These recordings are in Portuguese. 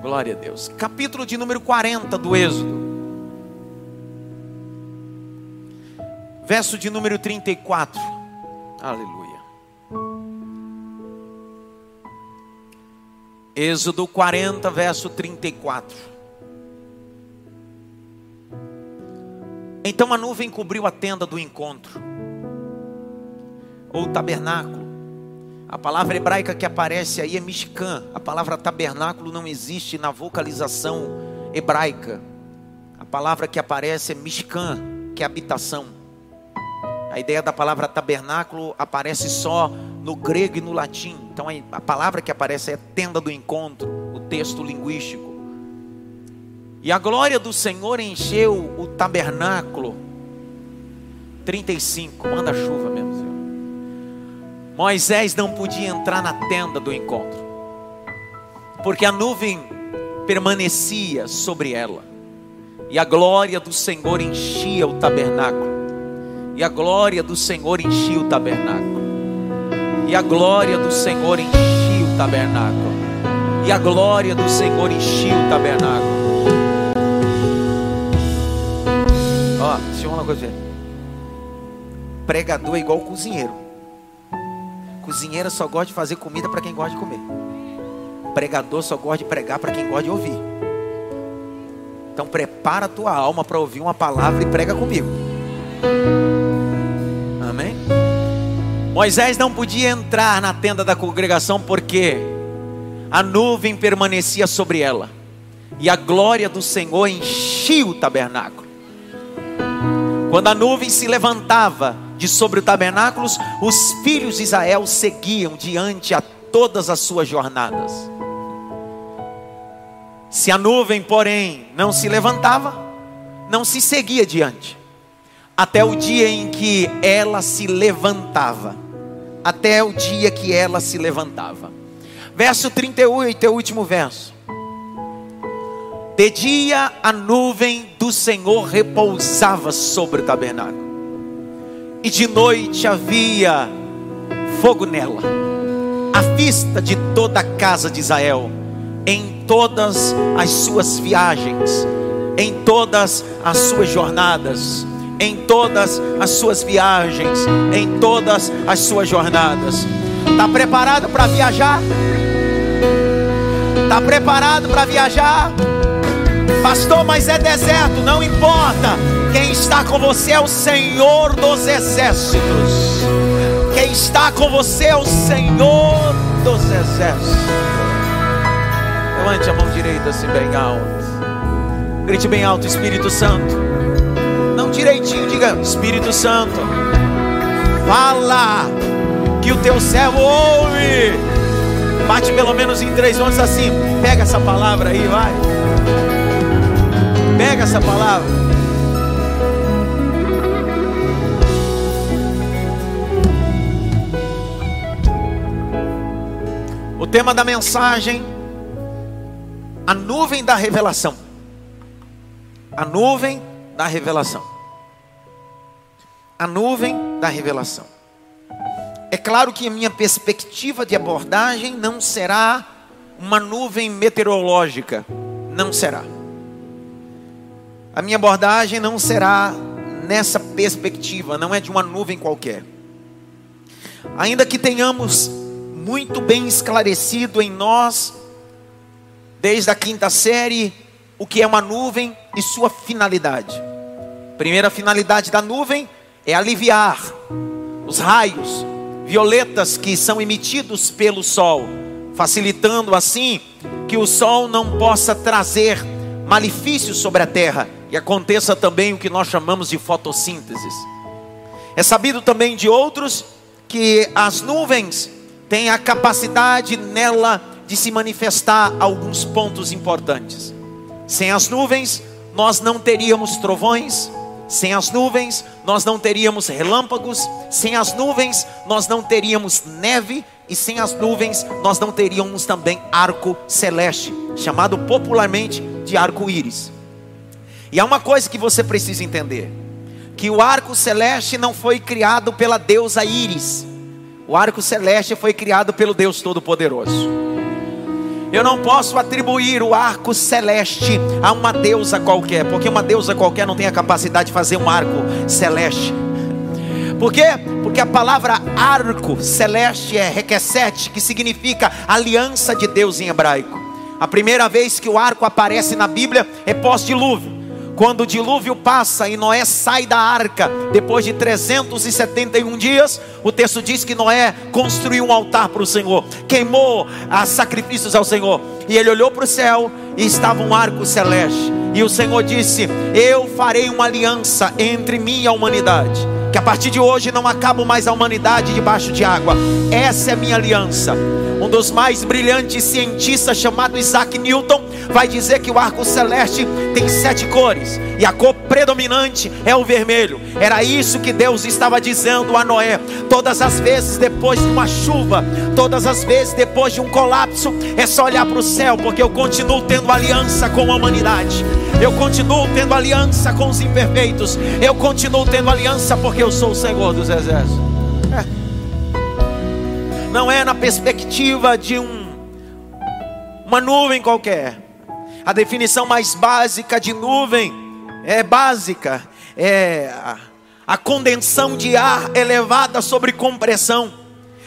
Glória a Deus. Capítulo de número 40 do Êxodo. Verso de número 34. Aleluia. Êxodo 40, verso 34. Então a nuvem cobriu a tenda do encontro, ou tabernáculo. A palavra hebraica que aparece aí é Mishkan. A palavra tabernáculo não existe na vocalização hebraica. A palavra que aparece é Mishkan, que é habitação. A ideia da palavra tabernáculo aparece só no grego e no latim. Então a palavra que aparece é tenda do encontro, o texto linguístico. E a glória do Senhor encheu o tabernáculo. 35, manda chuva mesmo. Moisés não podia entrar na tenda do encontro, porque a nuvem permanecia sobre ela, e a glória do Senhor enchia o tabernáculo, e a glória do Senhor enchia o tabernáculo, e a glória do Senhor enchia o tabernáculo, e a glória do Senhor enchia o tabernáculo. Ó, deixa eu falar uma coisa. Pregador é igual cozinheiro. Cozinheira só gosta de fazer comida para quem gosta de comer. Pregador só gosta de pregar para quem gosta de ouvir. Então prepara a tua alma para ouvir uma palavra e prega comigo. Amém? Moisés não podia entrar na tenda da congregação porque a nuvem permanecia sobre ela e a glória do Senhor enchia o tabernáculo. Quando a nuvem se levantava, de sobre o tabernáculo, os filhos de Israel seguiam diante a todas as suas jornadas. Se a nuvem, porém, não se levantava, não se seguia diante, até o dia em que ela se levantava. Até o dia que ela se levantava. Verso 38 é o último verso. De dia a nuvem do Senhor repousava sobre o tabernáculo e de noite havia fogo nela, à vista de toda a casa de Israel, em todas as suas viagens, em todas as suas jornadas, em todas as suas viagens, em todas as suas jornadas. Está preparado para viajar? Está preparado para viajar? Pastor, mas é deserto, não importa. Quem está com você é o Senhor dos exércitos. Quem está com você é o Senhor dos exércitos. Levante a mão direita assim bem alto. Grite bem alto, Espírito Santo. Não direitinho, diga Espírito Santo. Fala que o teu servo ouve. Bate pelo menos em três ondas assim. Pega essa palavra aí, vai. Pega essa palavra. O tema da mensagem: a nuvem da revelação. A nuvem da revelação. A nuvem da revelação. É claro que a minha perspectiva de abordagem não será uma nuvem meteorológica. Não será. A minha abordagem não será nessa perspectiva, não é de uma nuvem qualquer. Ainda que tenhamos muito bem esclarecido em nós, desde a quinta série, o que é uma nuvem e sua finalidade. Primeira finalidade da nuvem é aliviar os raios violetas que são emitidos pelo sol, facilitando assim que o sol não possa trazer malefícios sobre a terra e aconteça também o que nós chamamos de fotossíntese. É sabido também de outros que as nuvens têm a capacidade nela de se manifestar alguns pontos importantes. Sem as nuvens, nós não teríamos trovões, sem as nuvens, nós não teríamos relâmpagos, sem as nuvens, nós não teríamos neve, e sem as nuvens, nós não teríamos também arco celeste, chamado popularmente de arco-íris. E há uma coisa que você precisa entender: que o arco celeste não foi criado pela deusa Íris, o arco celeste foi criado pelo Deus Todo-Poderoso. Eu não posso atribuir o arco celeste a uma deusa qualquer, porque uma deusa qualquer não tem a capacidade de fazer um arco celeste. Por quê? Porque a palavra arco celeste é requesete, que significa aliança de Deus em hebraico. A primeira vez que o arco aparece na Bíblia é pós-dilúvio. Quando o dilúvio passa e Noé sai da arca, depois de 371 dias, o texto diz que Noé construiu um altar para o Senhor, queimou as sacrifícios ao Senhor, e ele olhou para o céu e estava um arco celeste. E o Senhor disse: Eu farei uma aliança entre mim e a humanidade. Que a partir de hoje não acabo mais a humanidade debaixo de água. Essa é a minha aliança. Um dos mais brilhantes cientistas, chamado Isaac Newton, vai dizer que o arco celeste tem sete cores e a cor predominante é o vermelho. Era isso que Deus estava dizendo a Noé. Todas as vezes depois de uma chuva, todas as vezes depois de um colapso, é só olhar para o céu, porque eu continuo tendo aliança com a humanidade. Eu continuo tendo aliança com os imperfeitos. Eu continuo tendo aliança porque eu sou o Senhor dos exércitos. É não é na perspectiva de um, uma nuvem qualquer. A definição mais básica de nuvem é básica, é a, condensação de ar elevada sobre compressão.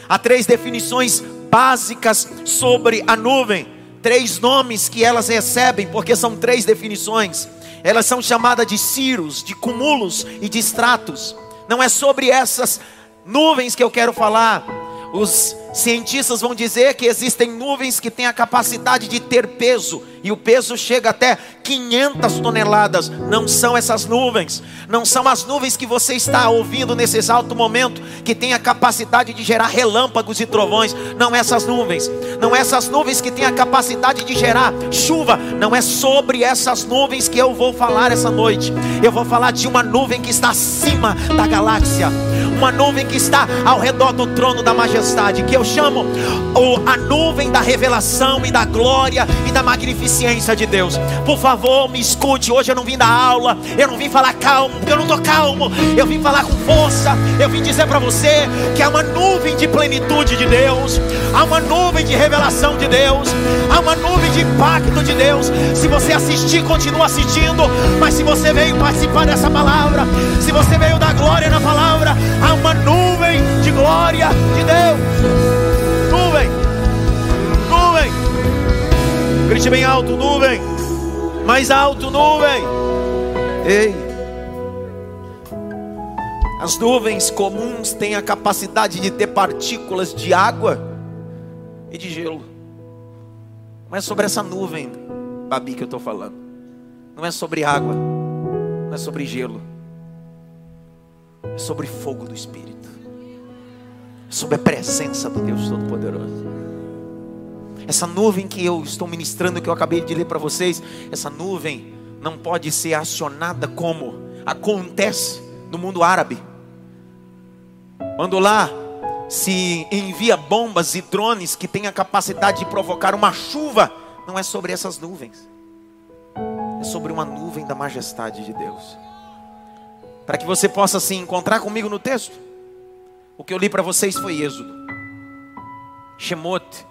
Há três definições básicas sobre a nuvem, três nomes que elas recebem, porque são três definições. Elas são chamadas de ciros, de cumulos e de estratos. Não é sobre essas nuvens que eu quero falar. Os cientistas vão dizer que existem nuvens que têm a capacidade de ter peso, e o peso chega até 500 toneladas. Não são essas nuvens, não são as nuvens que você está ouvindo nesse exato momento, que tem a capacidade de gerar relâmpagos e trovões. Não essas nuvens, não essas nuvens que têm a capacidade de gerar chuva. Não é sobre essas nuvens que eu vou falar essa noite. Eu vou falar de uma nuvem que está acima da galáxia, uma nuvem que está ao redor do trono da majestade, que eu chamo a nuvem da revelação e da glória e da magnificência de Deus. Por favor, me escute. Hoje eu não vim dar aula, eu não vim falar calmo, eu não estou calmo. Eu vim falar com força. Eu vim dizer para você que há uma nuvem de plenitude de Deus, há uma nuvem de revelação de Deus, há uma nuvem de impacto de Deus. Se você assistir, continua assistindo. Mas se você veio participar dessa palavra, se você veio dar glória na palavra, há uma nuvem de glória de Deus. Grite bem alto, nuvem. Mais alto, nuvem. Ei. As nuvens comuns têm a capacidade de ter partículas de água e de gelo. Não é sobre essa nuvem, Babi, que eu estou falando. Não é sobre água. Não é sobre gelo. É sobre fogo do Espírito. É sobre a presença do Deus Todo-Poderoso. Essa nuvem que eu estou ministrando, que eu acabei de ler para vocês, essa nuvem não pode ser acionada como acontece no mundo árabe. Quando lá se envia bombas e drones que têm a capacidade de provocar uma chuva, não é sobre essas nuvens, é sobre uma nuvem da majestade de Deus. Para que você possa se encontrar comigo no texto, o que eu li para vocês foi Êxodo, Shemot,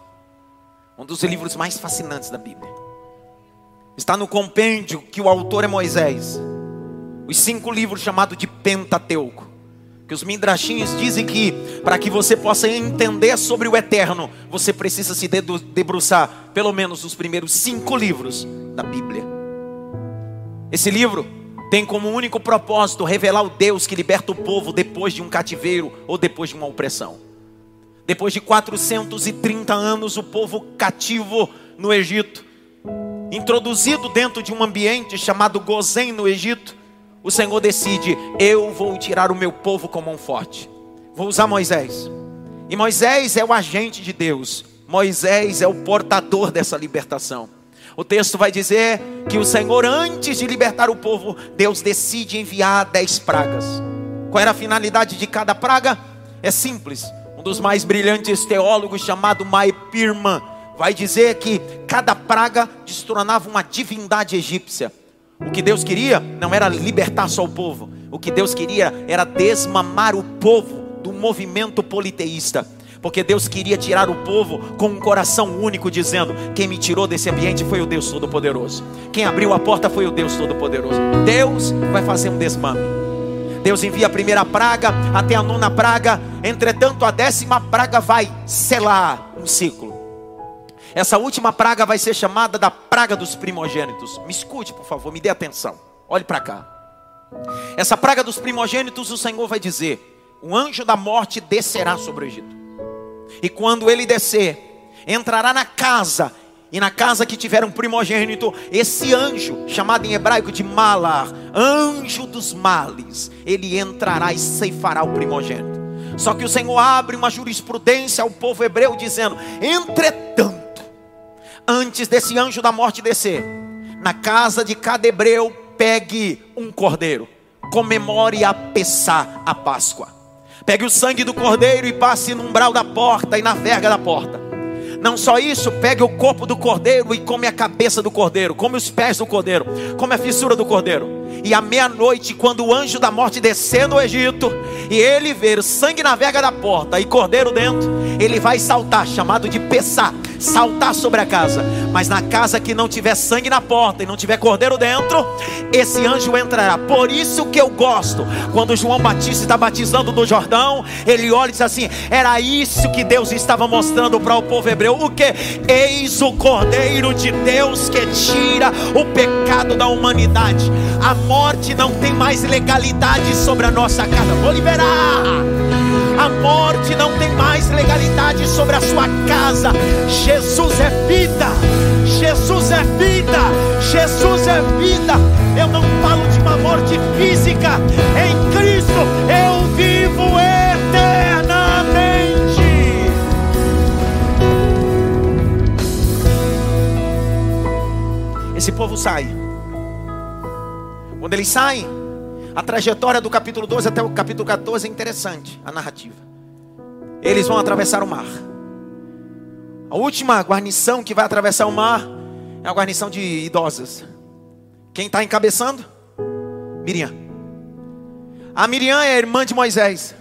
um dos livros mais fascinantes da Bíblia. Está no compêndio que o autor é Moisés. Os cinco livros chamados de Pentateuco. Que os mindrachinhos dizem que para que você possa entender sobre o eterno, você precisa se debruçar pelo menos os primeiros cinco livros da Bíblia. Esse livro tem como único propósito revelar o Deus que liberta o povo depois de um cativeiro ou depois de uma opressão. Depois de 430 anos, o povo cativo no Egito, introduzido dentro de um ambiente chamado Gozém no Egito, o Senhor decide: eu vou tirar o meu povo com mão forte. Vou usar Moisés. E Moisés é o agente de Deus. Moisés é o portador dessa libertação. O texto vai dizer que o Senhor, antes de libertar o povo, Deus decide enviar dez pragas. Qual era a finalidade de cada praga? É simples: um dos mais brilhantes teólogos, chamado Mai Pirman, vai dizer que cada praga destronava uma divindade egípcia. O que Deus queria não era libertar só o povo, o que Deus queria era desmamar o povo do movimento politeísta. Porque Deus queria tirar o povo com um coração único, dizendo: Quem me tirou desse ambiente foi o Deus Todo-Poderoso. Quem abriu a porta foi o Deus Todo-Poderoso. Deus vai fazer um desmame. Deus envia a primeira praga até a nona praga. Entretanto, a décima praga vai selar um ciclo. Essa última praga vai ser chamada da praga dos primogênitos. Me escute, por favor, me dê atenção. Olhe para cá. Essa praga dos primogênitos, o Senhor vai dizer: o anjo da morte descerá sobre o Egito. E quando ele descer, entrará na casa, e na casa que tiver um primogênito, esse anjo, chamado em hebraico de Malar, anjo dos males, ele entrará e ceifará o primogênito. Só que o Senhor abre uma jurisprudência ao povo hebreu, dizendo: entretanto, antes desse anjo da morte descer, na casa de cada hebreu, pegue um cordeiro, comemore a Pessá, a Páscoa. Pegue o sangue do cordeiro e passe no umbral da porta e na verga da porta. Não só isso, pegue o corpo do cordeiro e come a cabeça do cordeiro, come os pés do cordeiro, come a fissura do cordeiro. E à meia-noite, quando o anjo da morte descer no Egito, e ele ver sangue na verga da porta e cordeiro dentro, ele vai saltar, chamado de Pessá, saltar sobre a casa. Mas na casa que não tiver sangue na porta e não tiver cordeiro dentro, esse anjo entrará. Por isso que eu gosto, quando João Batista está batizando no Jordão, ele olha e diz assim: era isso que Deus estava mostrando para o povo hebreu. O que? Eis o cordeiro de Deus que tira o pecado da humanidade. A morte não tem mais legalidade sobre a nossa casa. Vou liberar. A morte não tem mais legalidade sobre a sua casa. Jesus é vida. Jesus é vida. Jesus é vida. Eu não falo de uma morte física. Em Cristo eu vivo eternamente. Esse povo sai. Quando eles saem, a trajetória do capítulo 12 até o capítulo 14 é interessante, a narrativa. Eles vão atravessar o mar. A última guarnição que vai atravessar o mar é a guarnição de idosas. Quem está encabeçando? Miriam. A Miriam é a irmã de Moisés.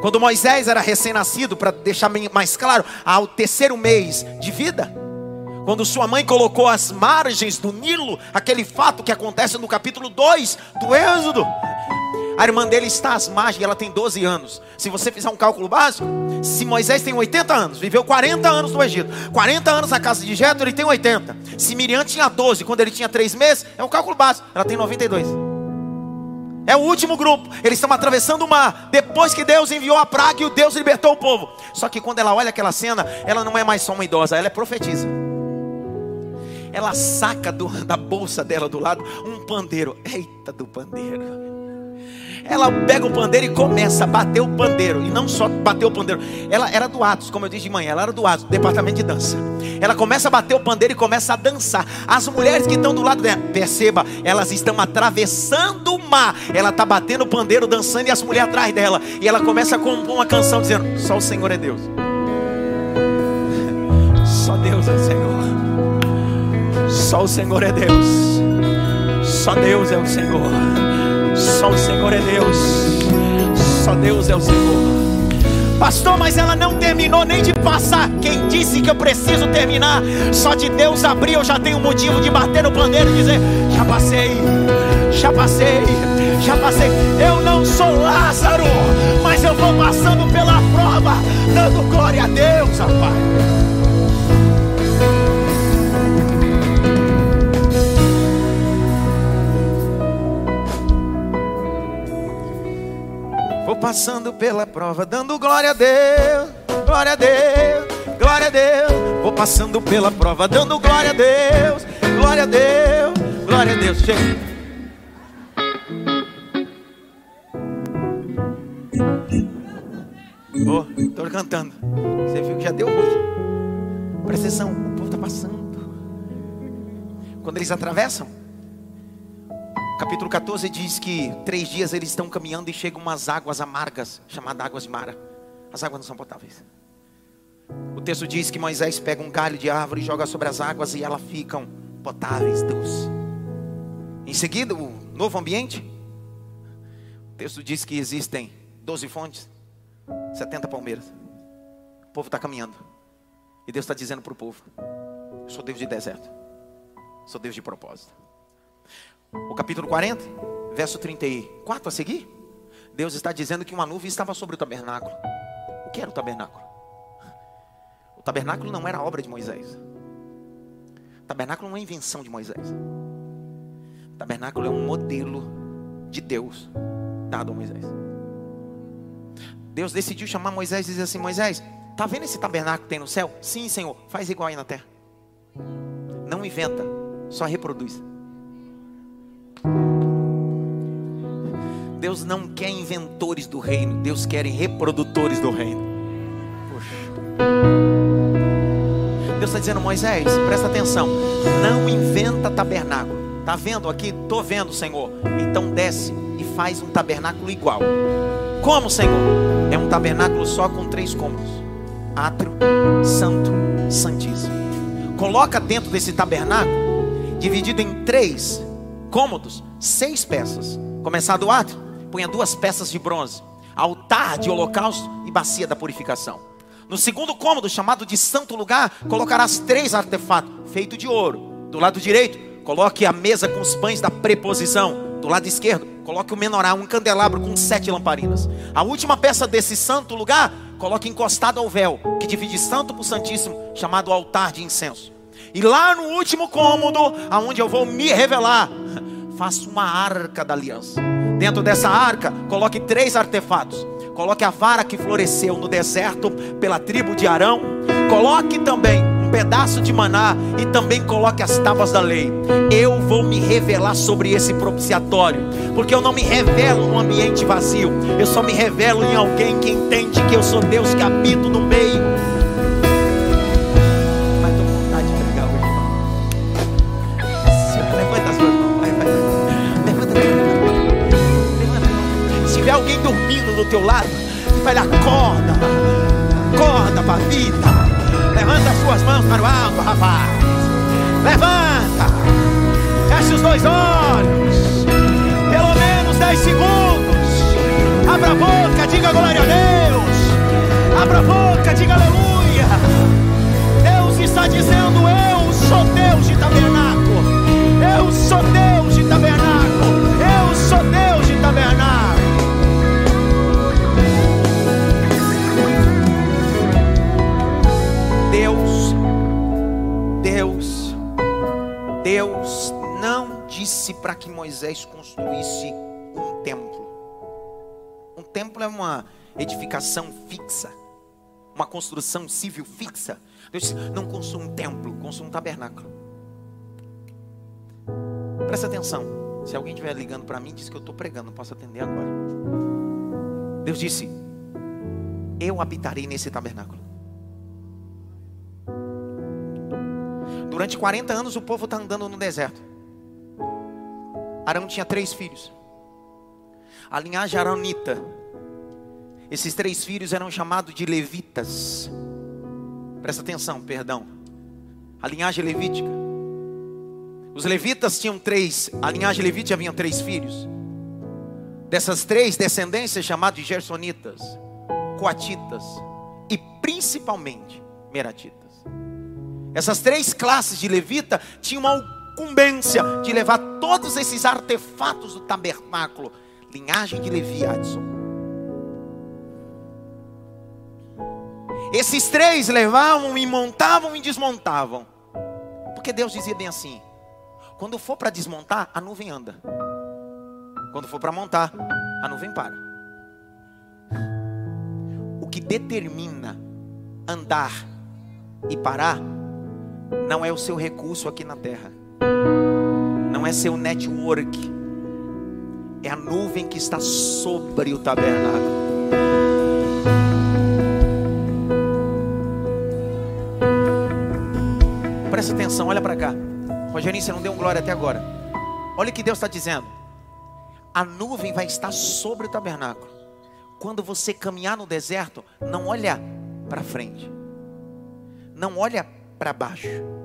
Quando Moisés era recém-nascido, para deixar mais claro, ao terceiro mês de vida, quando sua mãe colocou as margens do Nilo, aquele fato que acontece no capítulo 2 do Êxodo. A irmã dele está às margens, ela tem 12 anos. Se você fizer um cálculo básico, se Moisés tem 80 anos, viveu 40 anos no Egito, 40 anos na casa de Jetro, ele tem 80. Se Miriam tinha 12, quando ele tinha 3 meses, é um cálculo básico, ela tem 92. É o último grupo. Eles estão atravessando o mar. Depois que Deus enviou a praga e o Deus libertou o povo. Só que quando ela olha aquela cena, ela não é mais só uma idosa, ela é profetisa ela saca do, da bolsa dela do lado um pandeiro. Eita do pandeiro. Ela pega o pandeiro e começa a bater o pandeiro. E não só bater o pandeiro. Ela era do Atos, como eu disse de manhã. Ela era do Atos, departamento de dança. Ela começa a bater o pandeiro e começa a dançar. As mulheres que estão do lado dela, perceba, elas estão atravessando o mar. Ela está batendo o pandeiro, dançando e as mulheres atrás dela. E ela começa compor uma canção dizendo: Só o Senhor é Deus. Só Deus é o Senhor. Só o Senhor é Deus. Só Deus é o Senhor. Só o Senhor é Deus. Só Deus é o Senhor. Pastor, mas ela não terminou nem de passar. Quem disse que eu preciso terminar? Só de Deus abrir, eu já tenho motivo de bater no pandeiro e dizer: Já passei, já passei, já passei. Eu não sou Lázaro, mas eu vou passando pela prova, dando glória a Deus, rapaz. Passando pela prova, dando glória a Deus, glória a Deus, glória a Deus. Vou passando pela prova, dando glória a Deus, glória a Deus, glória a Deus. Chega. Oh, estou cantando. Você viu que já deu ruim. Presta atenção, o povo está passando. Quando eles atravessam, Capítulo 14 diz que três dias eles estão caminhando e chegam umas águas amargas, chamadas águas de Mara. As águas não são potáveis. O texto diz que Moisés pega um galho de árvore e joga sobre as águas e elas ficam potáveis, Deus. Em seguida, o novo ambiente. O texto diz que existem 12 fontes, 70 palmeiras. povo está caminhando. E Deus está dizendo para o povo: Eu sou Deus de deserto. Sou Deus de propósito. O capítulo 40, verso 34 a seguir. Deus está dizendo que uma nuvem estava sobre o tabernáculo. O que era o tabernáculo? O tabernáculo não era obra de Moisés. O tabernáculo não é invenção de Moisés. O tabernáculo é um modelo de Deus dado a Moisés. Deus decidiu chamar Moisés e dizer assim: Moisés, tá vendo esse tabernáculo que tem no céu? Sim, Senhor, faz igual aí na terra. Não inventa, só reproduz. Deus não quer inventores do reino, Deus quer reprodutores do reino. Poxa. Deus está dizendo, Moisés, presta atenção, não inventa tabernáculo. Tá vendo aqui? Tô vendo, Senhor. Então desce e faz um tabernáculo igual. Como, Senhor? É um tabernáculo só com três cômodos: átrio, santo, santíssimo. Coloca dentro desse tabernáculo, dividido em três cômodos, seis peças. Começar do átrio, punha duas peças de bronze, altar de holocausto e bacia da purificação. No segundo cômodo, chamado de santo lugar, colocarás três artefatos, feito de ouro. Do lado direito, coloque a mesa com os pães da preposição. Do lado esquerdo, coloque o menorá, um candelabro com sete lamparinas. A última peça desse santo lugar, coloque encostado ao véu, que divide santo o santíssimo, chamado altar de incenso. E lá no último cômodo, aonde eu vou me revelar, faça uma arca da aliança. Dentro dessa arca, coloque três artefatos. Coloque a vara que floresceu no deserto pela tribo de Arão. Coloque também um pedaço de maná e também coloque as tábuas da lei. Eu vou me revelar sobre esse propiciatório, porque eu não me revelo num ambiente vazio, eu só me revelo em alguém que entende que eu sou Deus que habito no meio. Teu lado, vai acorda, acorda para a vida. Levanta as suas mãos para o alto, rapaz. Levanta. Feche os dois olhos. Pelo menos 10 segundos. Abra a boca, diga glória a Deus. Abra a boca, diga aleluia. Deus está dizendo: Eu sou Deus de tabernáculo. Eu sou Deus de tabernáculo. Disse para que Moisés construísse um templo. Um templo é uma edificação fixa, uma construção civil fixa. Deus disse: não construa um templo, construa um tabernáculo. Presta atenção. Se alguém estiver ligando para mim, diz que eu estou pregando, não posso atender agora. Deus disse: Eu habitarei nesse tabernáculo. Durante 40 anos o povo está andando no deserto. Arão tinha três filhos. A linhagem aronita. Esses três filhos eram chamados de levitas. Presta atenção, perdão. A linhagem levítica. Os levitas tinham três, a linhagem levítica havia três filhos. Dessas três descendências chamados de gersonitas, coatitas e principalmente meratitas. Essas três classes de levita tinham incumbência de levar todos esses artefatos do tabernáculo, linhagem de Levi Adson. Esses três levavam e montavam e desmontavam. Porque Deus dizia bem assim: quando for para desmontar, a nuvem anda. Quando for para montar, a nuvem para. O que determina andar e parar não é o seu recurso aqui na terra, não é seu network, é a nuvem que está sobre o tabernáculo. Presta atenção, olha para cá. Rogerinho, você não deu um glória até agora. Olha o que Deus está dizendo. A nuvem vai estar sobre o tabernáculo. Quando você caminhar no deserto, não olha para frente. Não olha para baixo.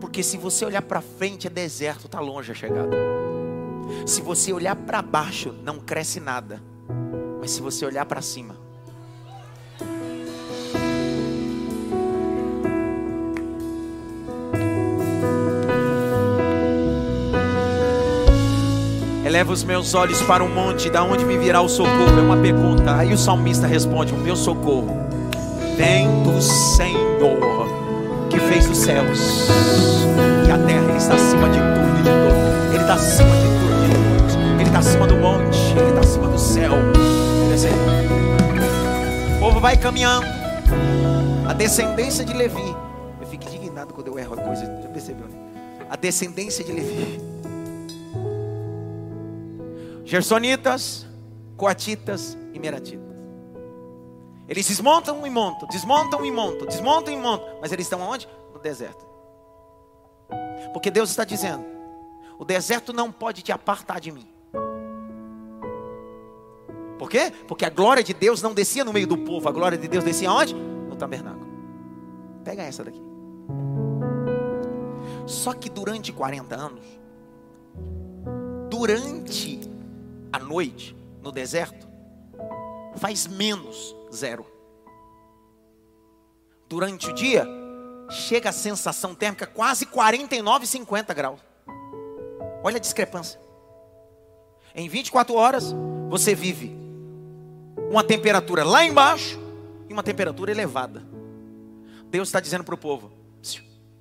Porque se você olhar para frente é deserto, está longe a chegada. Se você olhar para baixo, não cresce nada. Mas se você olhar para cima, Eleva os meus olhos para o monte, da onde me virá o socorro? É uma pergunta. Aí o salmista responde: O meu socorro vem do Senhor que fez os céus e a terra. Ele está acima de tudo e de todos. Ele está acima de tudo e de todos. Ele está acima do monte, ele está acima do céu. O povo vai caminhando. A descendência de Levi. Eu fico indignado quando eu erro a coisa. Já percebeu, né? A descendência de Levi Gersonitas, Coatitas e Meratitas. Eles desmontam e montam, desmontam e montam, desmontam e montam. Mas eles estão onde? No deserto. Porque Deus está dizendo: o deserto não pode te apartar de mim. Por quê? Porque a glória de Deus não descia no meio do povo, a glória de Deus descia onde? No tabernáculo. Pega essa daqui. Só que durante 40 anos, durante à noite, no deserto, faz menos zero. Durante o dia, chega a sensação térmica quase 49, 50 graus. Olha a discrepância. Em 24 horas, você vive uma temperatura lá embaixo e uma temperatura elevada. Deus está dizendo para o povo: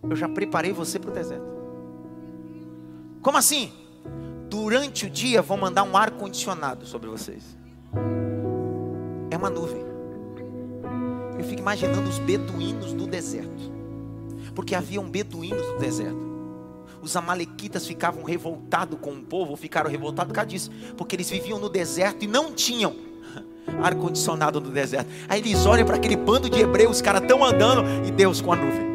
Eu já preparei você para o deserto. Como assim? durante o dia vão mandar um ar condicionado sobre vocês. É uma nuvem. Eu fico imaginando os beduínos do deserto. Porque haviam beduínos no deserto. Os amalequitas ficavam revoltados com o povo, ficaram revoltados por causa disso, porque eles viviam no deserto e não tinham ar condicionado no deserto. Aí eles olham para aquele bando de hebreus, os caras estão andando e Deus com a nuvem.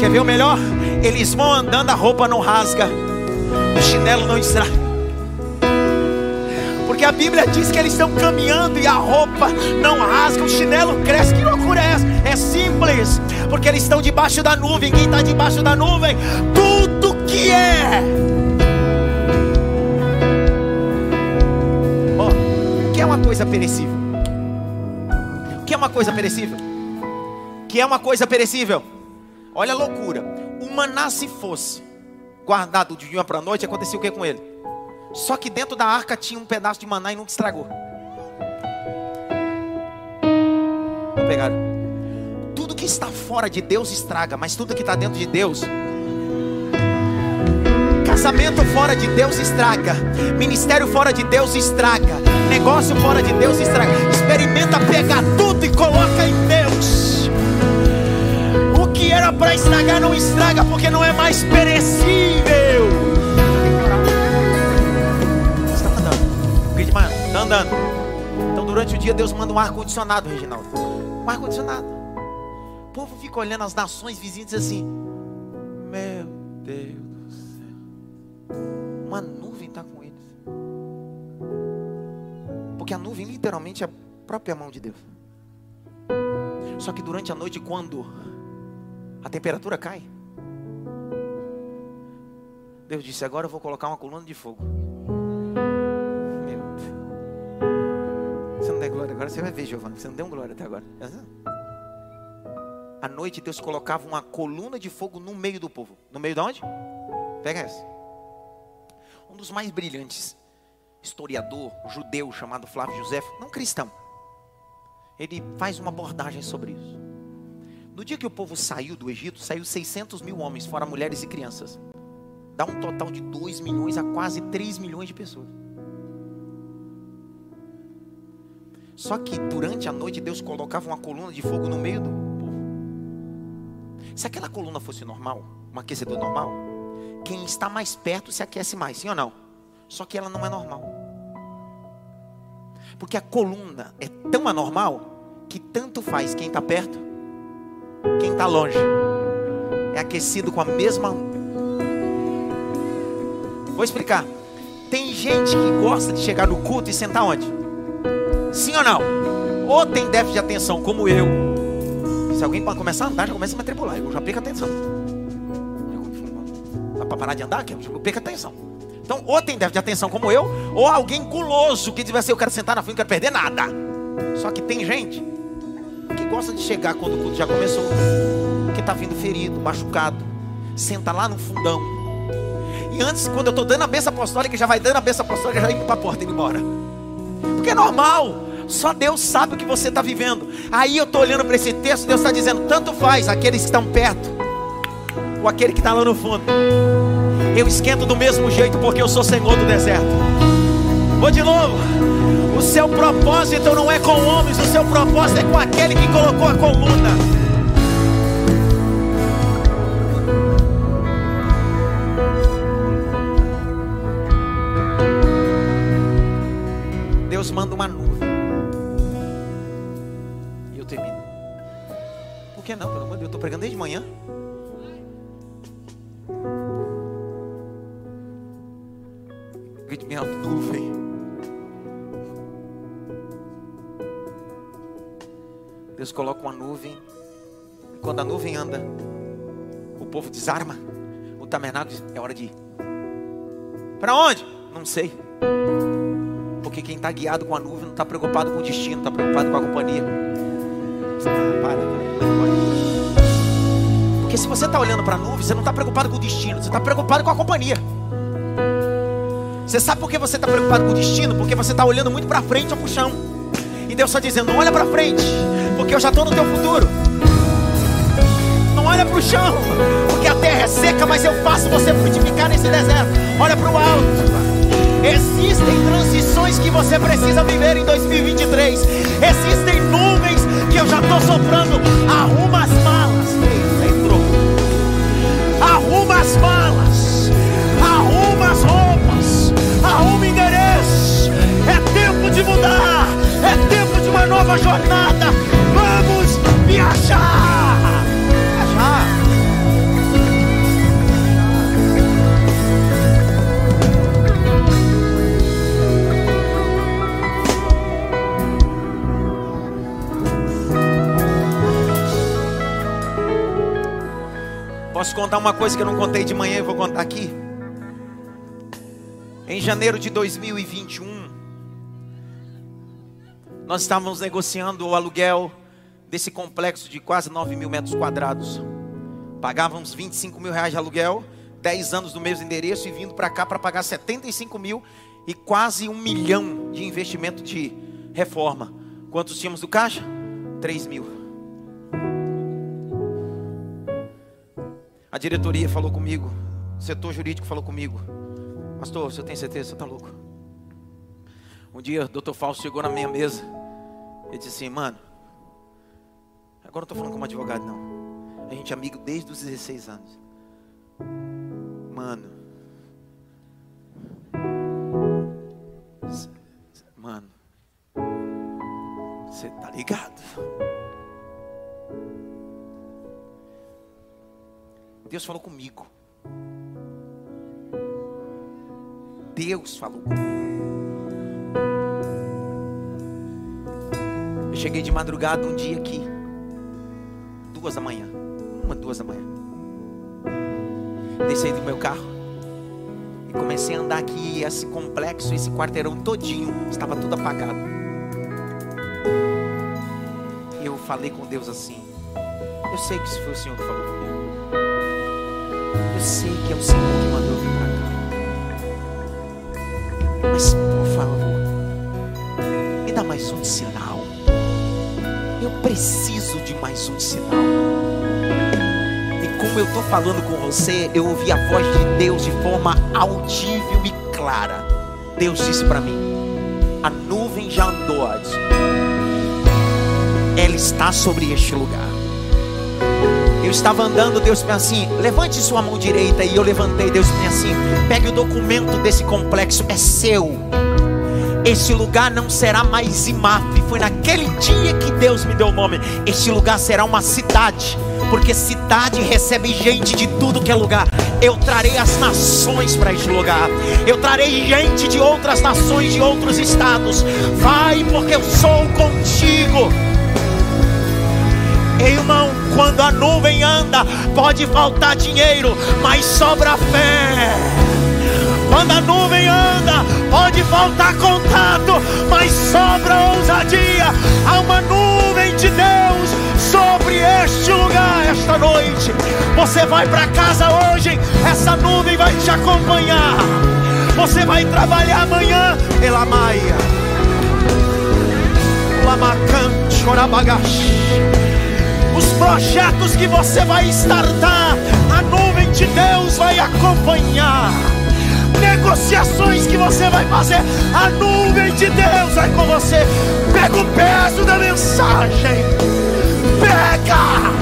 Quer ver o melhor? Eles vão andando, a roupa não rasga, o chinelo não estraga. Porque a Bíblia diz que eles estão caminhando e a roupa não rasga, o chinelo cresce. Que loucura é essa? É simples, porque eles estão debaixo da nuvem. Quem está debaixo da nuvem, tudo que é. Oh, o que é uma coisa perecível? O que é uma coisa perecível? O que é uma coisa perecível? Olha a loucura. O maná se fosse guardado de dia para noite, acontecia o que com ele? Só que dentro da arca tinha um pedaço de maná e nunca estragou. Não pegaram? Tudo que está fora de Deus estraga, mas tudo que está dentro de Deus Casamento fora de Deus estraga. Ministério fora de Deus estraga. Negócio fora de Deus estraga. Experimenta pegar tudo e coloca em Deus que era para estragar não estraga, porque não é mais perecível. Está andando. Então durante o dia Deus manda um ar-condicionado, Reginaldo. Um ar-condicionado. O povo fica olhando as nações vizinhas assim: Meu Deus do céu. Uma nuvem está com eles. Porque a nuvem literalmente é a própria mão de Deus. Só que durante a noite, quando a temperatura cai. Deus disse: Agora eu vou colocar uma coluna de fogo. Glória agora, você vai ver, Giovanni. Você não deu glória até agora. À noite, Deus colocava uma coluna de fogo no meio do povo. No meio de onde? Pega essa. Um dos mais brilhantes historiador judeu chamado Flávio José, não cristão. Ele faz uma abordagem sobre isso. No dia que o povo saiu do Egito, saiu 600 mil homens, fora mulheres e crianças. Dá um total de 2 milhões a quase 3 milhões de pessoas. Só que durante a noite Deus colocava uma coluna de fogo no meio do povo. Se aquela coluna fosse normal, um aquecedor normal, quem está mais perto se aquece mais, sim ou não? Só que ela não é normal. Porque a coluna é tão anormal que tanto faz quem está perto quem está longe é aquecido com a mesma. Vou explicar. Tem gente que gosta de chegar no culto e sentar onde? Sim ou não? Ou tem déficit de atenção, como eu. Se alguém começar a andar, já começa a me atribular. Eu já perco atenção. Dá para parar de andar? Eu perco atenção. Então, ou tem déficit de atenção como eu, ou alguém guloso que diz assim: eu quero sentar na frente, não quero perder nada. Só que tem gente que gosta de chegar quando o culto já começou, que está vindo ferido, machucado, senta lá no fundão. E antes, quando eu estou dando a benção apostólica, já vai dando a benção apostólica, já indo para a porta e embora. Porque é normal. Só Deus sabe o que você está vivendo. Aí eu estou olhando para esse texto, Deus está dizendo: tanto faz aqueles que estão perto, ou aquele que está lá no fundo. Eu esquento do mesmo jeito, porque eu sou Senhor do deserto. Vou de novo. O seu propósito não é com homens, o seu propósito é com aquele que colocou a coluna. Quando a nuvem anda, o povo desarma. O tabernáculo é hora de ir. Para onde? Não sei. Porque quem está guiado com a nuvem não está preocupado com o destino, está preocupado com a companhia. Ah, para, para. Porque se você está olhando para a nuvem, você não está preocupado com o destino, você está preocupado com a companhia. Você sabe por que você está preocupado com o destino? Porque você está olhando muito para frente ou para o chão. E Deus está dizendo: olha para frente, porque eu já estou no teu futuro. Olha para o chão, porque a terra é seca, mas eu faço você frutificar nesse deserto. Olha para o alto. Existem transições que você precisa viver em 2023. Existem nuvens que eu já estou soprando. Arruma as malas. Eita, entrou. Arruma as malas. Arruma as roupas. Arruma endereço. É tempo de mudar. É tempo de uma nova jornada. Vamos. Viajar. Posso contar uma coisa que eu não contei de manhã e vou contar aqui? Em janeiro de 2021, nós estávamos negociando o aluguel desse complexo de quase 9 mil metros quadrados. Pagávamos 25 mil reais de aluguel, 10 anos no mesmo endereço e vindo para cá para pagar 75 mil e quase um milhão de investimento de reforma. Quantos tínhamos do caixa? 3 mil. Diretoria falou comigo, o setor jurídico falou comigo. Pastor, você tem certeza? Você está louco? Um dia o doutor Fausto chegou na minha mesa e disse assim, mano, agora não estou falando como advogado não. A gente é amigo desde os 16 anos. Mano. Mano. Você tá ligado? Deus falou comigo. Deus falou comigo. Eu cheguei de madrugada um dia aqui, duas da manhã, uma, duas da manhã. Desci do meu carro e comecei a andar aqui, esse complexo, esse quarteirão todinho, estava tudo apagado. E eu falei com Deus assim: Eu sei que isso foi o Senhor que falou comigo. Eu sei que é o Senhor que mandou vir para cá. Mas por favor, me dá mais um sinal. Eu preciso de mais um sinal. E como eu estou falando com você, eu ouvi a voz de Deus de forma audível e clara. Deus disse para mim: a nuvem já andou. Ela está sobre este lugar. Eu estava andando, Deus me assim, levante sua mão direita e eu levantei, Deus me assim, pegue o documento desse complexo, é seu. Esse lugar não será mais IMAF. Foi naquele dia que Deus me deu o nome. Este lugar será uma cidade, porque cidade recebe gente de tudo que é lugar. Eu trarei as nações para este lugar. Eu trarei gente de outras nações, de outros estados. Vai, porque eu sou contigo. Irmão, quando a nuvem anda, pode faltar dinheiro, mas sobra fé. Quando a nuvem anda, pode faltar contato, mas sobra ousadia. Há uma nuvem de Deus sobre este lugar esta noite. Você vai para casa hoje, essa nuvem vai te acompanhar. Você vai trabalhar amanhã, Elamaia. Lamacan, chorabagash. Os projetos que você vai startar, a nuvem de Deus vai acompanhar negociações que você vai fazer, a nuvem de Deus vai com você. Pega o peso da mensagem. Pega!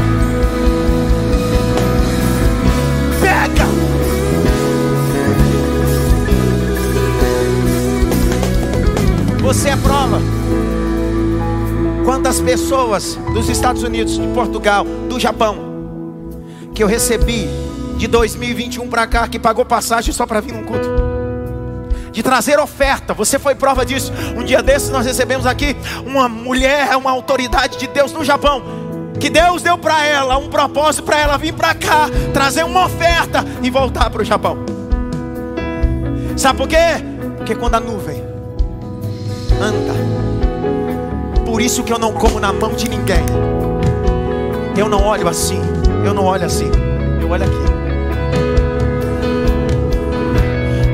Pega! Você é prova. Quantas pessoas dos Estados Unidos, de Portugal, do Japão, que eu recebi de 2021 para cá que pagou passagem só para vir num culto. De trazer oferta, você foi prova disso. Um dia desses nós recebemos aqui uma mulher, uma autoridade de Deus no Japão, que Deus deu para ela um propósito para ela vir para cá, trazer uma oferta e voltar para o Japão. Sabe por quê? Porque quando a nuvem anda, por isso que eu não como na mão de ninguém. Eu não olho assim, eu não olho assim, eu olho aqui.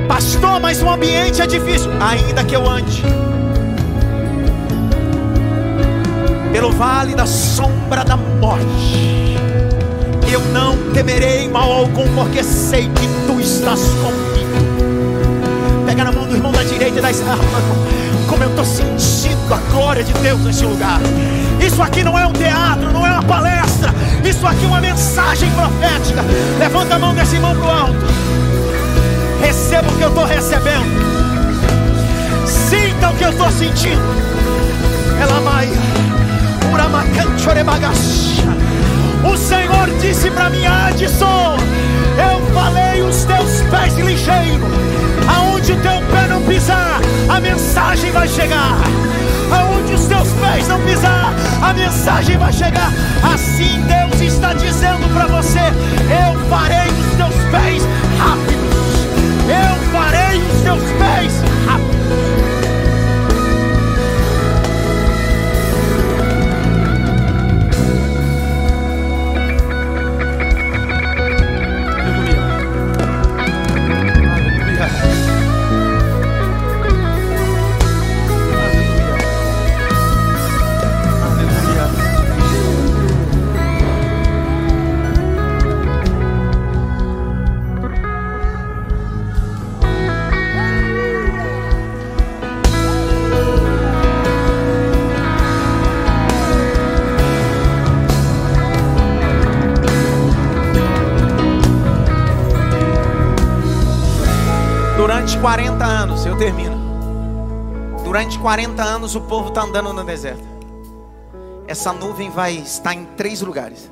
Pastor, mas o ambiente é difícil. Ainda que eu ande pelo vale da sombra da morte, eu não temerei mal algum, porque sei que tu estás comigo. Pega na mão do irmão da direita e da esquerda, como eu estou sentindo a glória de Deus nesse lugar. Isso aqui não é um teatro, não é uma palestra. Isso aqui é uma mensagem profética. Levanta a mão desse irmão para alto. Receba o que eu estou recebendo. Sinta o que eu estou sentindo. Ela vai. O Senhor disse para mim, Adson, eu falei os teus pés ligeiros. Aonde o teu pé não pisar, a mensagem vai chegar. Aonde os teus pés não pisar, a mensagem vai chegar. Assim Deus está dizendo para você: Eu farei os teus pés rápidos eu farei os seus pés rápidos. Durante 40 anos, eu termino. Durante 40 anos o povo está andando no deserto. Essa nuvem vai estar em três lugares.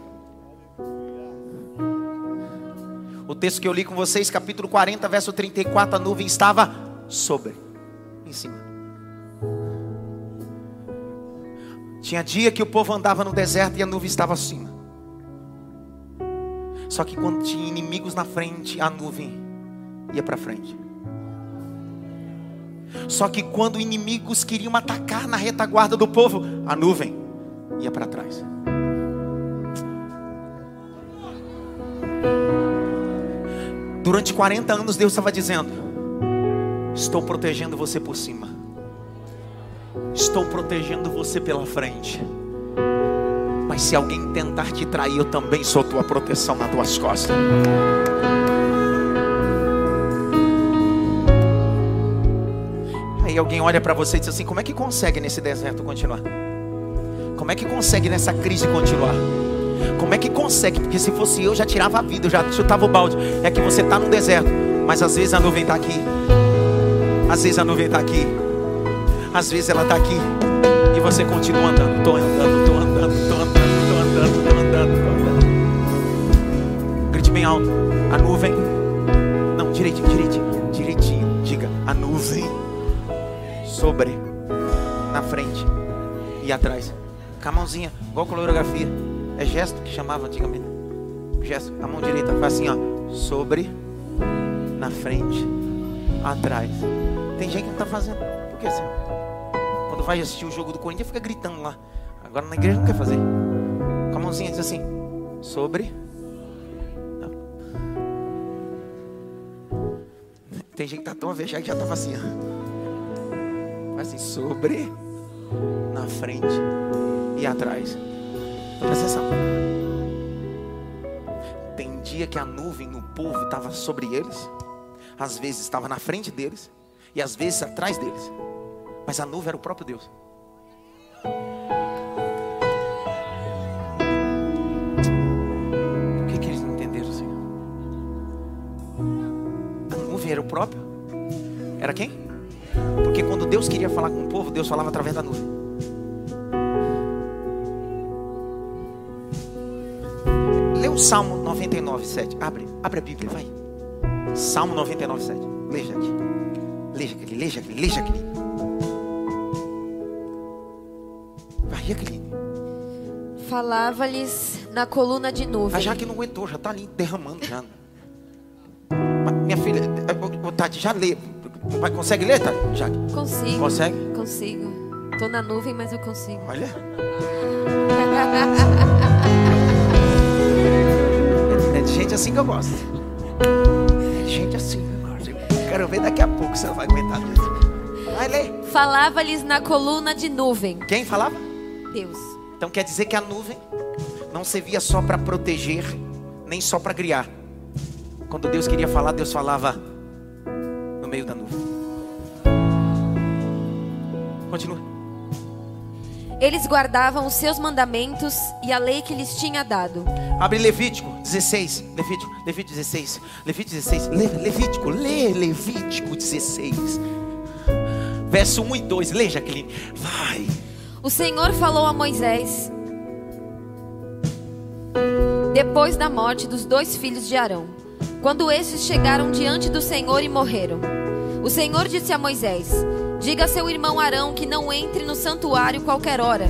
O texto que eu li com vocês, capítulo 40, verso 34, a nuvem estava sobre, em cima. Tinha dia que o povo andava no deserto e a nuvem estava acima. Só que quando tinha inimigos na frente, a nuvem ia para frente. Só que quando inimigos queriam atacar na retaguarda do povo, a nuvem ia para trás. Durante 40 anos Deus estava dizendo: Estou protegendo você por cima. Estou protegendo você pela frente. Mas se alguém tentar te trair, eu também sou tua proteção nas tuas costas. Aí alguém olha para você e diz assim: como é que consegue nesse deserto continuar? Como é que consegue nessa crise continuar? Como é que consegue? Porque se fosse eu, já tirava a vida, já chutava o balde. É que você está no deserto, mas às vezes a nuvem está aqui. Às vezes a nuvem está aqui. Às vezes ela está aqui. E você continua andando. Estou andando, estou andando, estou andando, estou andando, estou andando, estou andando. Grite bem alto. A nuvem. Não, direitinho, direitinho, sobre, na frente e atrás. Com a mãozinha, igual coreografia. É gesto que chamava antigamente. Gesto, a mão direita faz assim, ó. Sobre, na frente, atrás. Tem gente que não está fazendo. Por que assim? Quando vai assistir o jogo do Corinthians, fica gritando lá. Agora na igreja não quer fazer. Com a mãozinha diz assim: sobre. Não. Tem gente que tá tão avejado que já estava assim. ó. Assim, sobre, na frente e atrás. Então, presta atenção. Tem dia que a nuvem no povo estava sobre eles, às vezes estava na frente deles e às vezes atrás deles. Mas a nuvem era o próprio Deus. Por que, que eles não entenderam, Senhor? A nuvem era o próprio? Era quem? Porque quando Deus queria falar com o povo, Deus falava através da nuvem. Lê o Salmo 99, 7. Abre, abre a Bíblia, vai. Salmo 99, 7. Leia aqui. Leia aqui, leia aqui, leia aqui. Vai, Jaqueline. Falava-lhes na coluna de A nuvem. Jaque não aguentou, já está ali derramando já. Minha filha, já lê. Consegue ler, Tati? Jaque? Consigo. Consegue? Consigo. Tô na nuvem, mas eu consigo. Olha. É de gente assim que eu gosto. É de gente assim. Quero ver daqui a pouco se ela vai aguentar isso. Vai ler. Falava-lhes na coluna de nuvem. Quem falava? Deus. Então quer dizer que a nuvem não servia só para proteger, nem só para criar. Quando Deus queria falar, Deus falava Continua. Eles guardavam os seus mandamentos e a lei que lhes tinha dado. Abre Levítico 16. Levítico, Levítico 16. Levítico 16. Le, Levítico, lê Levítico 16. Verso 1 e 2. Lê, Jaqueline. Vai. O Senhor falou a Moisés depois da morte dos dois filhos de Arão, quando estes chegaram diante do Senhor e morreram. O Senhor disse a Moisés: Diga a seu irmão Arão que não entre no santuário qualquer hora,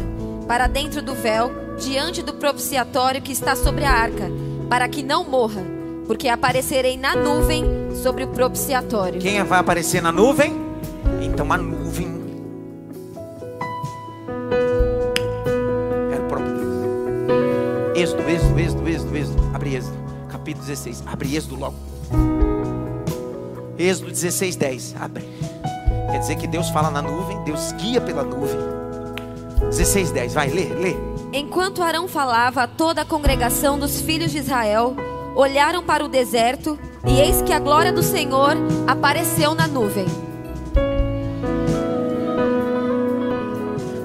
para dentro do véu, diante do propiciatório que está sobre a arca, para que não morra, porque aparecerei na nuvem sobre o propiciatório. Quem vai aparecer na nuvem? Então a nuvem era o próprio Deus. Êxodo, Êxodo, Êxodo, Êxodo, Êxodo. Abre Êxodo, capítulo 16. Abre Êxodo logo. Êxodo 16, 10. Abre. Quer dizer que Deus fala na nuvem, Deus guia pela nuvem. 16, 10. Vai, lê, lê. Enquanto Arão falava, toda a congregação dos filhos de Israel olharam para o deserto, e eis que a glória do Senhor apareceu na nuvem.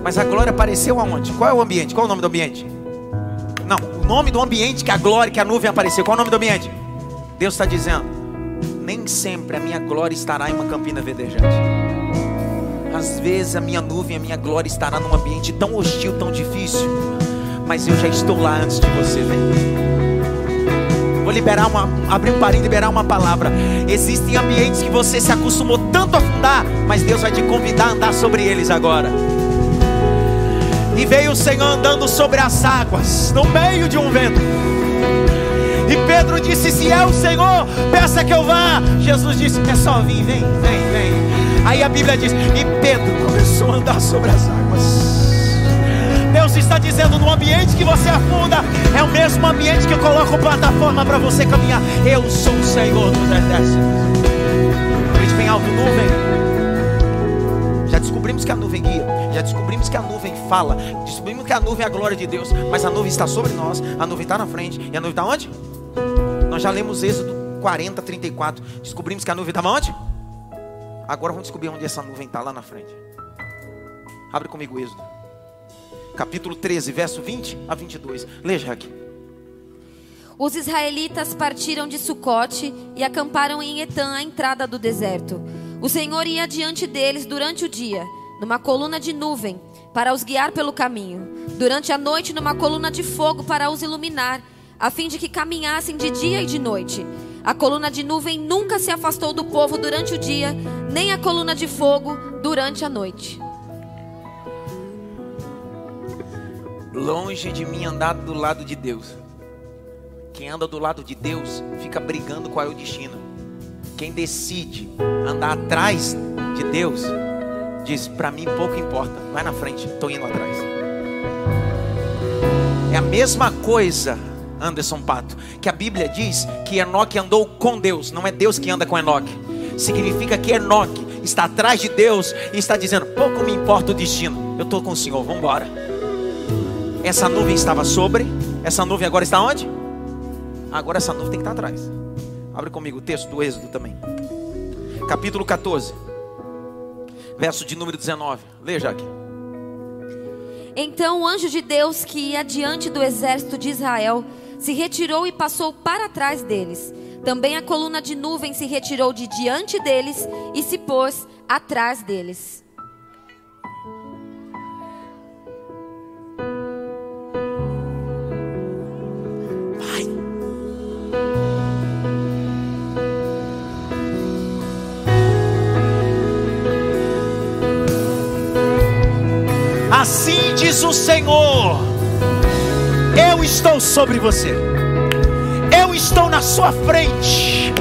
Mas a glória apareceu aonde? Qual é o ambiente? Qual é o nome do ambiente? Não, o nome do ambiente que a glória, que a nuvem apareceu. Qual é o nome do ambiente? Deus está dizendo: nem sempre a minha glória estará em uma campina verdejante. Às vezes a minha nuvem, a minha glória estará num ambiente tão hostil, tão difícil, mas eu já estou lá antes de você, vem. Vou liberar uma, abrir um e liberar uma palavra. Existem ambientes que você se acostumou tanto a afundar, mas Deus vai te convidar a andar sobre eles agora. E veio o Senhor andando sobre as águas, no meio de um vento. E Pedro disse: Se é o Senhor, peça que eu vá. Jesus disse: É só vir, vem, vem, vem. Aí a Bíblia diz: E Pedro começou a andar sobre as águas. Deus está dizendo: no ambiente que você afunda, é o mesmo ambiente que eu coloco plataforma para você caminhar. Eu sou o Senhor dos exércitos. Grite bem alto, nuvem. Já descobrimos que a nuvem guia, já descobrimos que a nuvem fala, descobrimos que a nuvem é a glória de Deus, mas a nuvem está sobre nós, a nuvem está na frente, e a nuvem está onde? Nós já lemos Êxodo 40, 34. Descobrimos que a nuvem estava onde? Agora vamos descobrir onde essa nuvem está lá na frente. Abre comigo Êxodo. Capítulo 13, verso 20 a 22. Leia aqui. Os israelitas partiram de Sucote e acamparam em Etã, à entrada do deserto. O Senhor ia diante deles durante o dia, numa coluna de nuvem, para os guiar pelo caminho. Durante a noite, numa coluna de fogo para os iluminar, a fim de que caminhassem de dia e de noite. A coluna de nuvem nunca se afastou do povo durante o dia, nem a coluna de fogo durante a noite. Longe de mim andar do lado de Deus. Quem anda do lado de Deus fica brigando qual é o destino. Quem decide andar atrás de Deus diz: para mim pouco importa, vai na frente, estou indo atrás. É a mesma coisa, Anderson Pato, que a Bíblia diz que Enoque andou com Deus, não é Deus que anda com Enoque. Significa que Enoque está atrás de Deus e está dizendo: pouco me importa o destino, eu estou com o Senhor, vamos embora. Essa nuvem estava sobre, essa nuvem agora está onde? Agora essa nuvem tem que estar atrás. Abre comigo o texto do Êxodo também. Capítulo 14, verso de número 19. Leia, aqui. Então o anjo de Deus que ia diante do exército de Israel se retirou e passou para trás deles. Também a coluna de nuvem se retirou de diante deles e se pôs atrás deles. Assim diz o Senhor: Eu estou sobre você, eu estou na sua frente,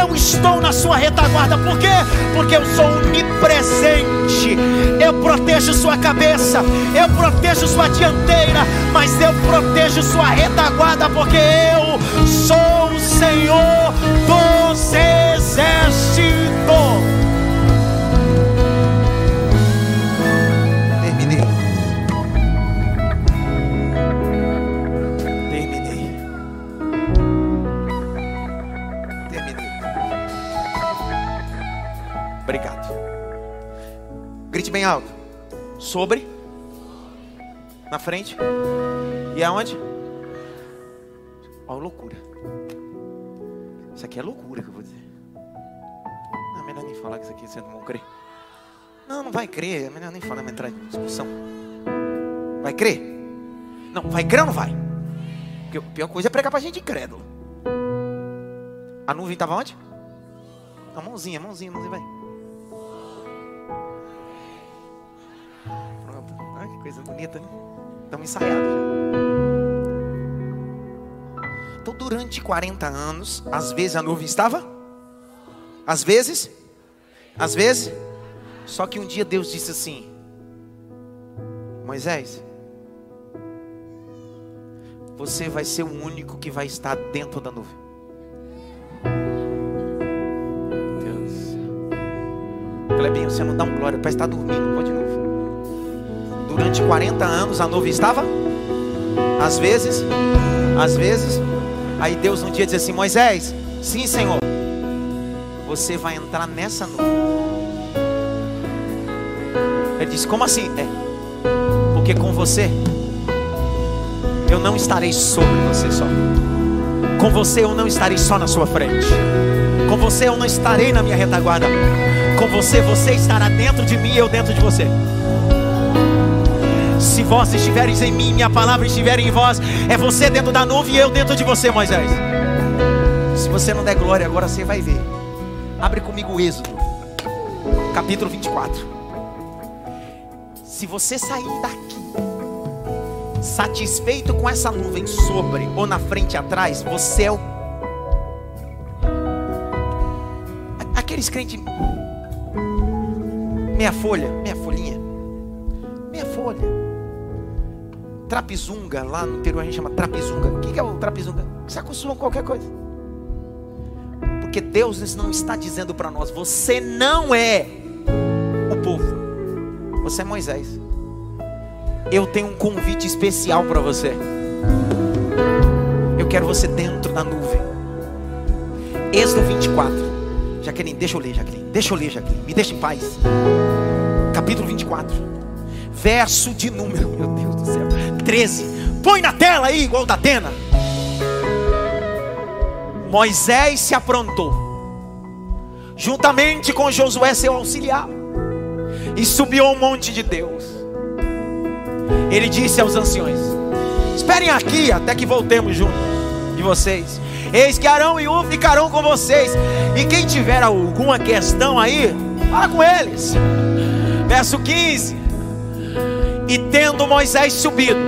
eu estou na sua retaguarda. Por quê? Porque eu sou onipresente. Eu protejo sua cabeça, eu protejo sua dianteira, mas eu protejo sua retaguarda, porque eu sou o Senhor dos exércitos. Grite bem alto. Sobre. Na frente. E aonde? Olha loucura. Isso aqui é loucura que eu vou dizer. Não, é melhor nem falar que isso aqui você não vai crer. Não, não vai crer. É melhor nem falar, não entrar em discussão. Vai crer? Não, vai crer ou não vai? Porque a pior coisa é pregar pra gente incrédulo. A nuvem estava onde? A mãozinha, a mãozinha, a mãozinha, vai. Coisa bonita, né? Estamos ensaiados já. Então, durante 40 anos, às vezes a nuvem estava, às vezes, às vezes, só que um dia Deus disse assim: Moisés, você vai ser o único que vai estar dentro da nuvem. Deus. Clebinho, você não dá um glória para estar dormindo, pode novo durante 40 anos a nuvem estava? Às vezes, às vezes, aí Deus um dia diz assim: Moisés, sim, Senhor, você vai entrar nessa nuvem. Ele disse: Como assim? É, porque com você eu não estarei sobre você só. Com você eu não estarei só na sua frente. Com você eu não estarei na minha retaguarda. Com você, você estará dentro de mim e eu dentro de você. Vós estiveres em mim, minha palavra estiver em vós, é você dentro da nuvem e eu dentro de você, Moisés. Se você não der glória agora, você vai ver. Abre comigo o Êxodo, capítulo 24. Se você sair daqui, satisfeito com essa nuvem sobre ou na frente atrás, você é o. Aqueles crentes. Meia folha, meia folhinha. Trapizunga, lá no Peru a gente chama trapizunga. O que é o trapizunga? Se acostuma com qualquer coisa. Porque Deus não está dizendo para nós, você não é o povo, você é Moisés. Eu tenho um convite especial para você. Eu quero você dentro da nuvem. Êxodo 24. Jaqueline, deixa eu ler, Jaqueline. Deixa eu ler, Jaqueline. Me deixa em paz. Capítulo 24. Verso de número, meu Deus. 13. Põe na tela aí, igual da Atena. Moisés se aprontou, juntamente com Josué, seu auxiliar, e subiu ao monte de Deus. Ele disse aos anciões: Esperem aqui até que voltemos juntos de vocês. Eis que Arão e U ficarão com vocês. E quem tiver alguma questão aí, fala com eles. Verso 15. E tendo Moisés subido,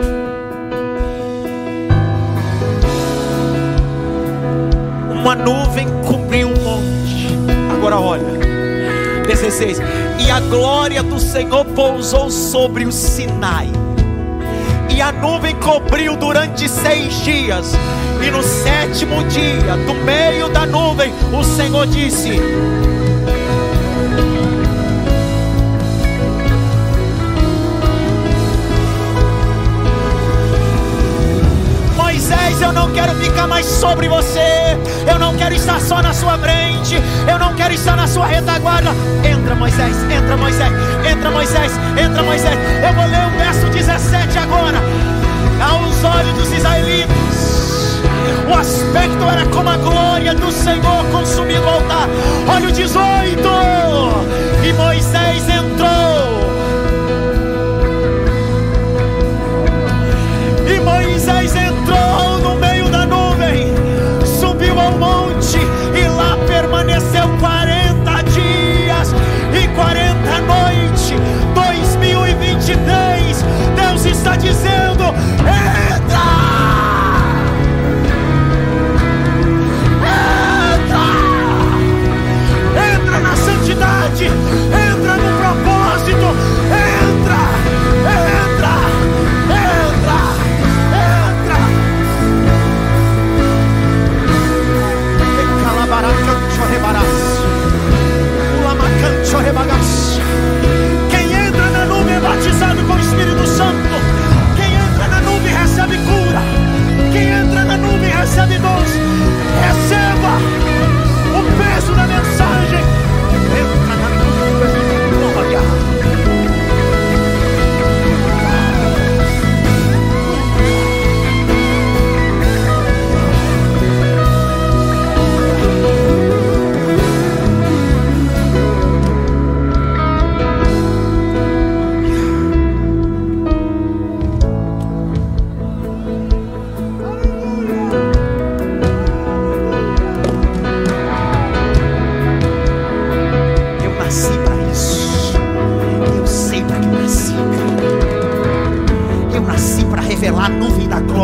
uma nuvem cobriu um monte. Agora olha, 16: E a glória do Senhor pousou sobre o Sinai. E a nuvem cobriu durante seis dias. E no sétimo dia, do meio da nuvem, o Senhor disse: Eu não quero ficar mais sobre você. Eu não quero estar só na sua frente. Eu não quero estar na sua retaguarda. Entra, Moisés, entra, Moisés, entra, Moisés, entra, Moisés. Eu vou ler o verso 17 agora. Aos olhos dos israelitas, o aspecto era como a glória do Senhor consumindo o altar. Olha o 18. E Moisés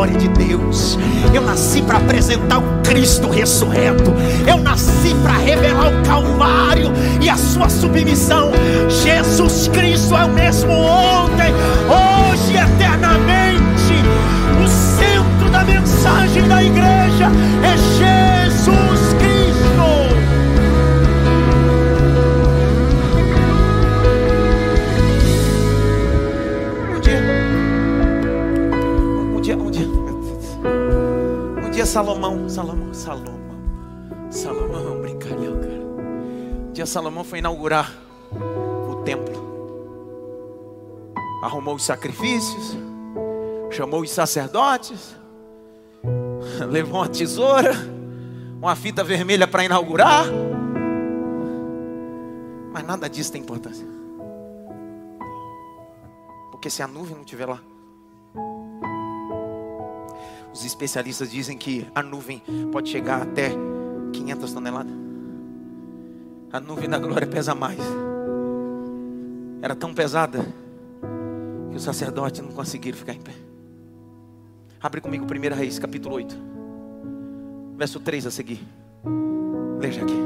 glória de Deus. Eu nasci para apresentar o Cristo ressurreto. Eu nasci para revelar o Calvário e a sua submissão. Jesus Cristo é o mesmo homem. Salomão foi inaugurar o templo. Arrumou os sacrifícios, chamou os sacerdotes, levou uma tesoura, uma fita vermelha para inaugurar. Mas nada disso tem importância. Porque se a nuvem não estiver lá, os especialistas dizem que a nuvem pode chegar até 500 toneladas. A nuvem da glória pesa mais. Era tão pesada que os sacerdotes não conseguiram ficar em pé. Abre comigo 1 Reis, capítulo 8, verso 3 a seguir. Veja aqui.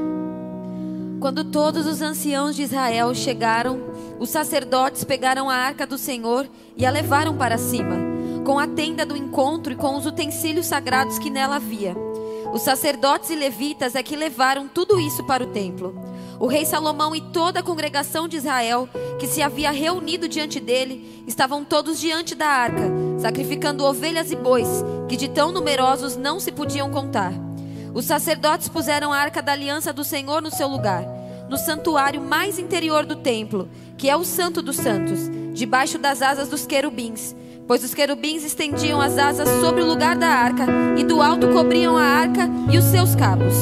Quando todos os anciãos de Israel chegaram, os sacerdotes pegaram a arca do Senhor e a levaram para cima, com a tenda do encontro e com os utensílios sagrados que nela havia. Os sacerdotes e levitas é que levaram tudo isso para o templo. O rei Salomão e toda a congregação de Israel, que se havia reunido diante dele, estavam todos diante da arca, sacrificando ovelhas e bois, que de tão numerosos não se podiam contar. Os sacerdotes puseram a arca da aliança do Senhor no seu lugar, no santuário mais interior do templo, que é o Santo dos Santos, debaixo das asas dos querubins pois os querubins estendiam as asas sobre o lugar da arca, e do alto cobriam a arca e os seus cabos.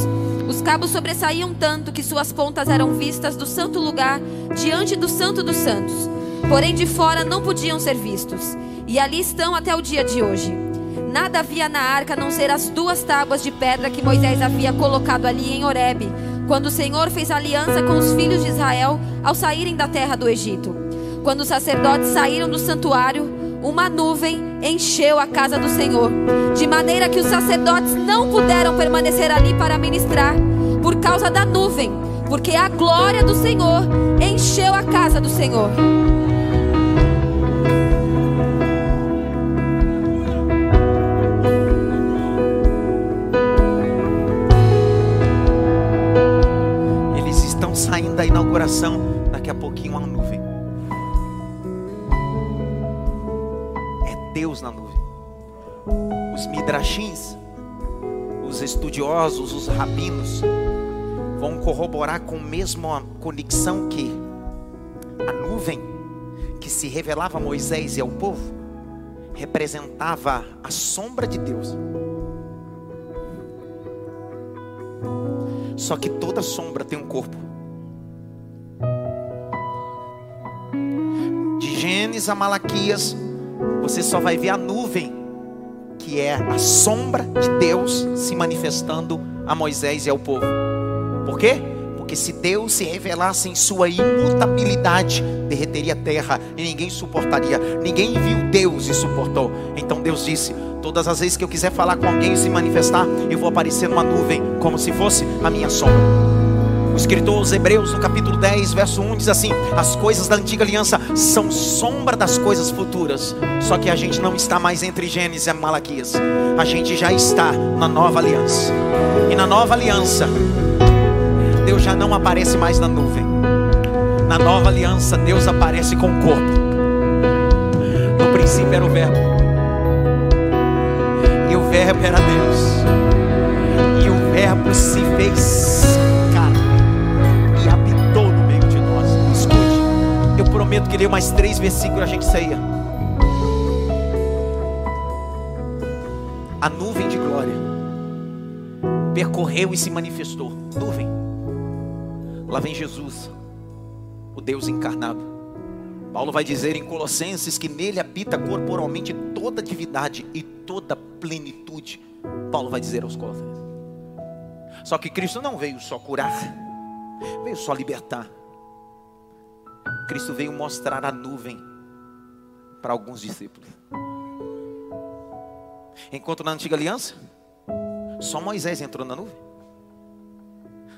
Os cabos sobressaíam tanto que suas pontas eram vistas do santo lugar diante do Santo dos Santos, porém de fora não podiam ser vistos, e ali estão até o dia de hoje. Nada havia na arca a não ser as duas tábuas de pedra que Moisés havia colocado ali em Horebe, quando o Senhor fez aliança com os filhos de Israel ao saírem da terra do Egito. Quando os sacerdotes saíram do santuário, uma nuvem encheu a casa do Senhor, de maneira que os sacerdotes não puderam permanecer ali para ministrar, por causa da nuvem, porque a glória do Senhor encheu a casa do Senhor. Eles estão saindo da inauguração, daqui a pouquinho uma nuvem Na nuvem. Os midrashins, os estudiosos, os rabinos, vão corroborar com a mesma conexão que a nuvem que se revelava a Moisés e ao povo representava a sombra de Deus. Só que toda sombra tem um corpo. De Gênesis a Malaquias, você só vai ver a nuvem, que é a sombra de Deus se manifestando a Moisés e ao povo. Por quê? Porque se Deus se revelasse em sua imutabilidade, derreteria a terra e ninguém suportaria. Ninguém viu Deus e suportou. Então Deus disse: Todas as vezes que eu quiser falar com alguém e se manifestar, eu vou aparecer numa nuvem, como se fosse a minha sombra. O escritor aos Hebreus, no capítulo 10, verso 1, diz assim: As coisas da antiga aliança são sombra das coisas futuras. Só que a gente não está mais entre Gênesis e Malaquias. A gente já está na nova aliança. E na nova aliança, Deus já não aparece mais na nuvem. Na nova aliança, Deus aparece com o corpo. No princípio era o Verbo. E o Verbo era Deus. E o Verbo se fez prometo que leio mais três versículos e a gente ceia. A nuvem de glória percorreu e se manifestou. Nuvem. Lá vem Jesus, o Deus encarnado. Paulo vai dizer em Colossenses que nele habita corporalmente toda divindade e toda plenitude. Paulo vai dizer aos Colossenses. Só que Cristo não veio só curar, veio só libertar. Cristo veio mostrar a nuvem para alguns discípulos. Enquanto na antiga aliança, só Moisés entrou na nuvem.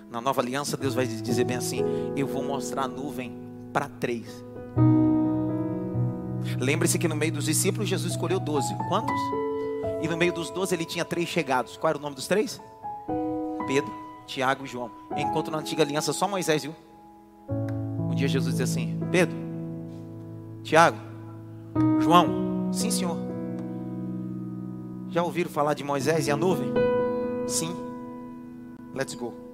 Na nova aliança, Deus vai dizer bem assim: Eu vou mostrar a nuvem para três. Lembre-se que no meio dos discípulos, Jesus escolheu doze. Quantos? E no meio dos doze, ele tinha três chegados. Qual era o nome dos três? Pedro, Tiago e João. Enquanto na antiga aliança, só Moisés viu. Um dia Jesus disse assim: Pedro, Tiago, João, sim, senhor. Já ouviram falar de Moisés e a nuvem? Sim. Let's go.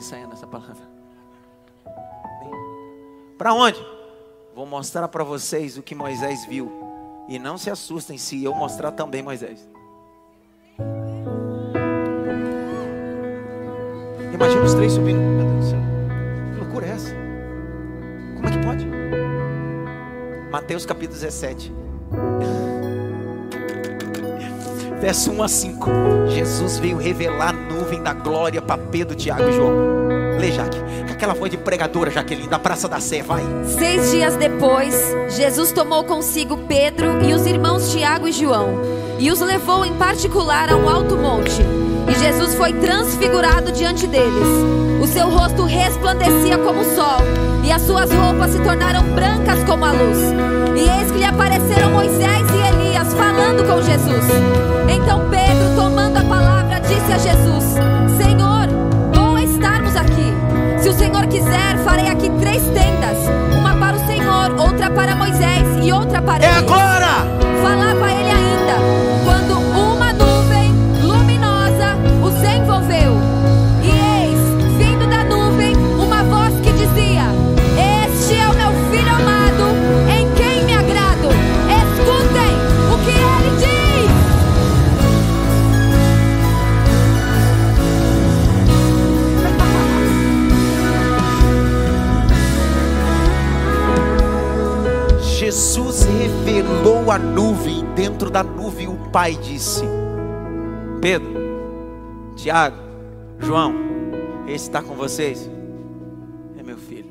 ensaiando essa palavra. Para onde? Vou mostrar para vocês o que Moisés viu. E não se assustem se eu mostrar também Moisés. Imagina os três subindo. Meu Deus do céu. Que loucura é essa? Como é que pode? Mateus capítulo 17. Verso 1 a 5. Jesus veio revelar a nuvem da glória para Pedro, Tiago e João. Lê, Jaque. Aquela voz de pregadora, Jaqueline, da Praça da Sé, vai. Seis dias depois, Jesus tomou consigo Pedro e os irmãos Tiago e João e os levou em particular a um alto monte. E Jesus foi transfigurado diante deles. O seu rosto resplandecia como o sol, e as suas roupas se tornaram brancas como a luz. E eis que lhe apareceram Moisés e Elias falando com Jesus. Então Pedro, tomando a palavra, disse a Jesus: Senhor, bom é estarmos aqui. Se o Senhor quiser, farei aqui três tendas: uma para o Senhor, outra para Moisés e outra para É Elias. agora! Falava revelou a nuvem, dentro da nuvem o Pai disse: Pedro, Tiago, João, esse está com vocês? É meu filho.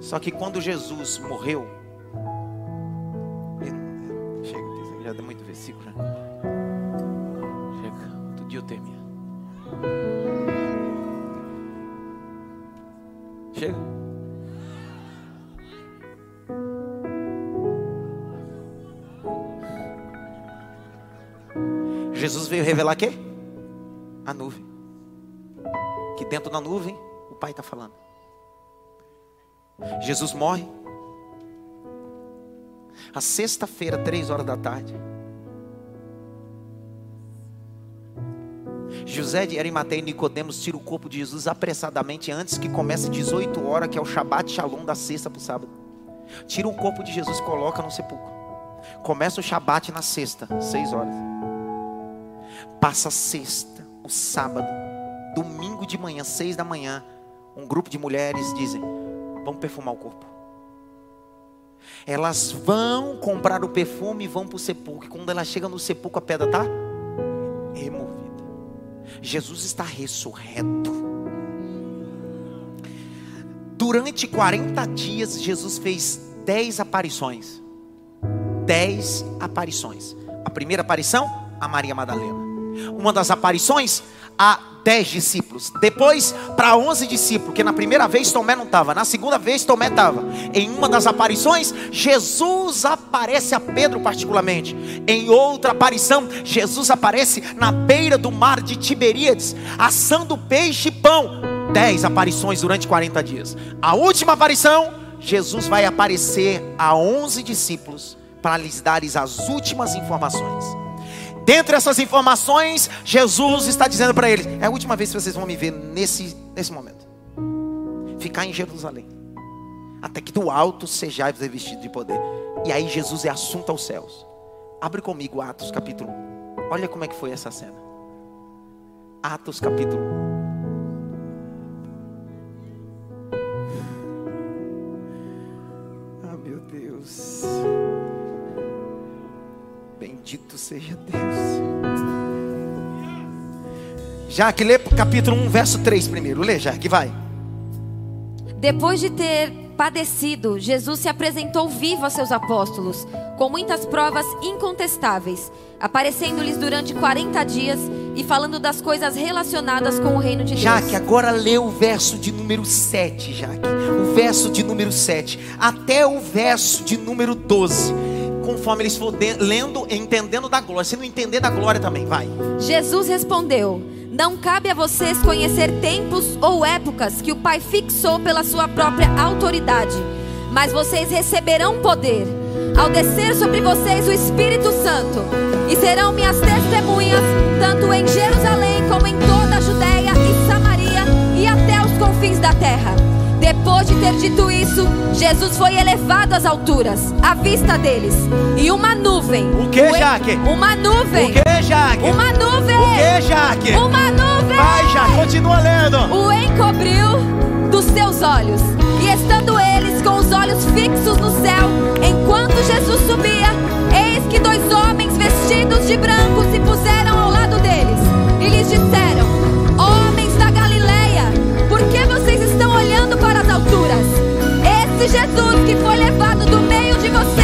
Só que quando Jesus morreu, chega, já deu muito versículo. Né? Chega, outro dia eu termino. Jesus veio revelar quê? A nuvem. Que dentro da nuvem o Pai está falando. Jesus morre. A sexta-feira, três horas da tarde. José de Arimateia e Nicodemos tira o corpo de Jesus apressadamente antes que comece 18 horas, que é o Shabat Shalom da sexta para o sábado. Tira o corpo de Jesus, coloca no sepulcro. Começa o Shabat na sexta, seis horas. Passa sexta, o sábado, domingo de manhã, seis da manhã, um grupo de mulheres dizem: Vamos perfumar o corpo. Elas vão comprar o perfume e vão para o sepulcro. E quando ela chega no sepulcro, a pedra está removida. Jesus está ressurreto. Durante 40 dias, Jesus fez 10 aparições. 10 aparições. A primeira aparição, a Maria Madalena. Uma das aparições, a dez discípulos. Depois para onze discípulos, porque na primeira vez Tomé não estava, na segunda vez Tomé estava. Em uma das aparições, Jesus aparece a Pedro particularmente. Em outra aparição, Jesus aparece na beira do mar de Tiberíades, assando peixe e pão. Dez aparições durante 40 dias. A última aparição, Jesus vai aparecer a onze discípulos para lhes dar as últimas informações. Dentre essas informações, Jesus está dizendo para eles: é a última vez que vocês vão me ver nesse, nesse momento. Ficar em Jerusalém, até que do alto sejais revestido de poder. E aí Jesus é assunto aos céus. Abre comigo Atos capítulo 1. Olha como é que foi essa cena. Atos capítulo 1. Bendito seja Deus. Jaque, lê capítulo 1, verso 3 primeiro. Lê, Jaque, vai. Depois de ter padecido, Jesus se apresentou vivo a seus apóstolos, com muitas provas incontestáveis, aparecendo-lhes durante 40 dias e falando das coisas relacionadas com o reino de Deus. Jaque, agora lê o verso de número 7, Jaque. O verso de número 7 até o verso de número 12 conforme eles for lendo e entendendo da glória. Se não entender da glória também, vai. Jesus respondeu: Não cabe a vocês conhecer tempos ou épocas que o Pai fixou pela sua própria autoridade, mas vocês receberão poder ao descer sobre vocês o Espírito Santo, e serão minhas testemunhas, tanto em Jerusalém como em toda a Judéia e Samaria e até os confins da terra. Depois de ter dito isso, Jesus foi elevado às alturas, à vista deles. E uma nuvem. O que, Jaque? Uma nuvem. O que, Jaque? Uma nuvem. O que, Jaque? Uma nuvem. Vai, Jaque, continua lendo. O encobriu dos seus olhos. E estando eles com os olhos fixos no céu, enquanto Jesus subia, eis que dois homens vestidos de branco se puseram ao lado deles. E lhes disseram: Esse Jesus que foi levado do meio de vocês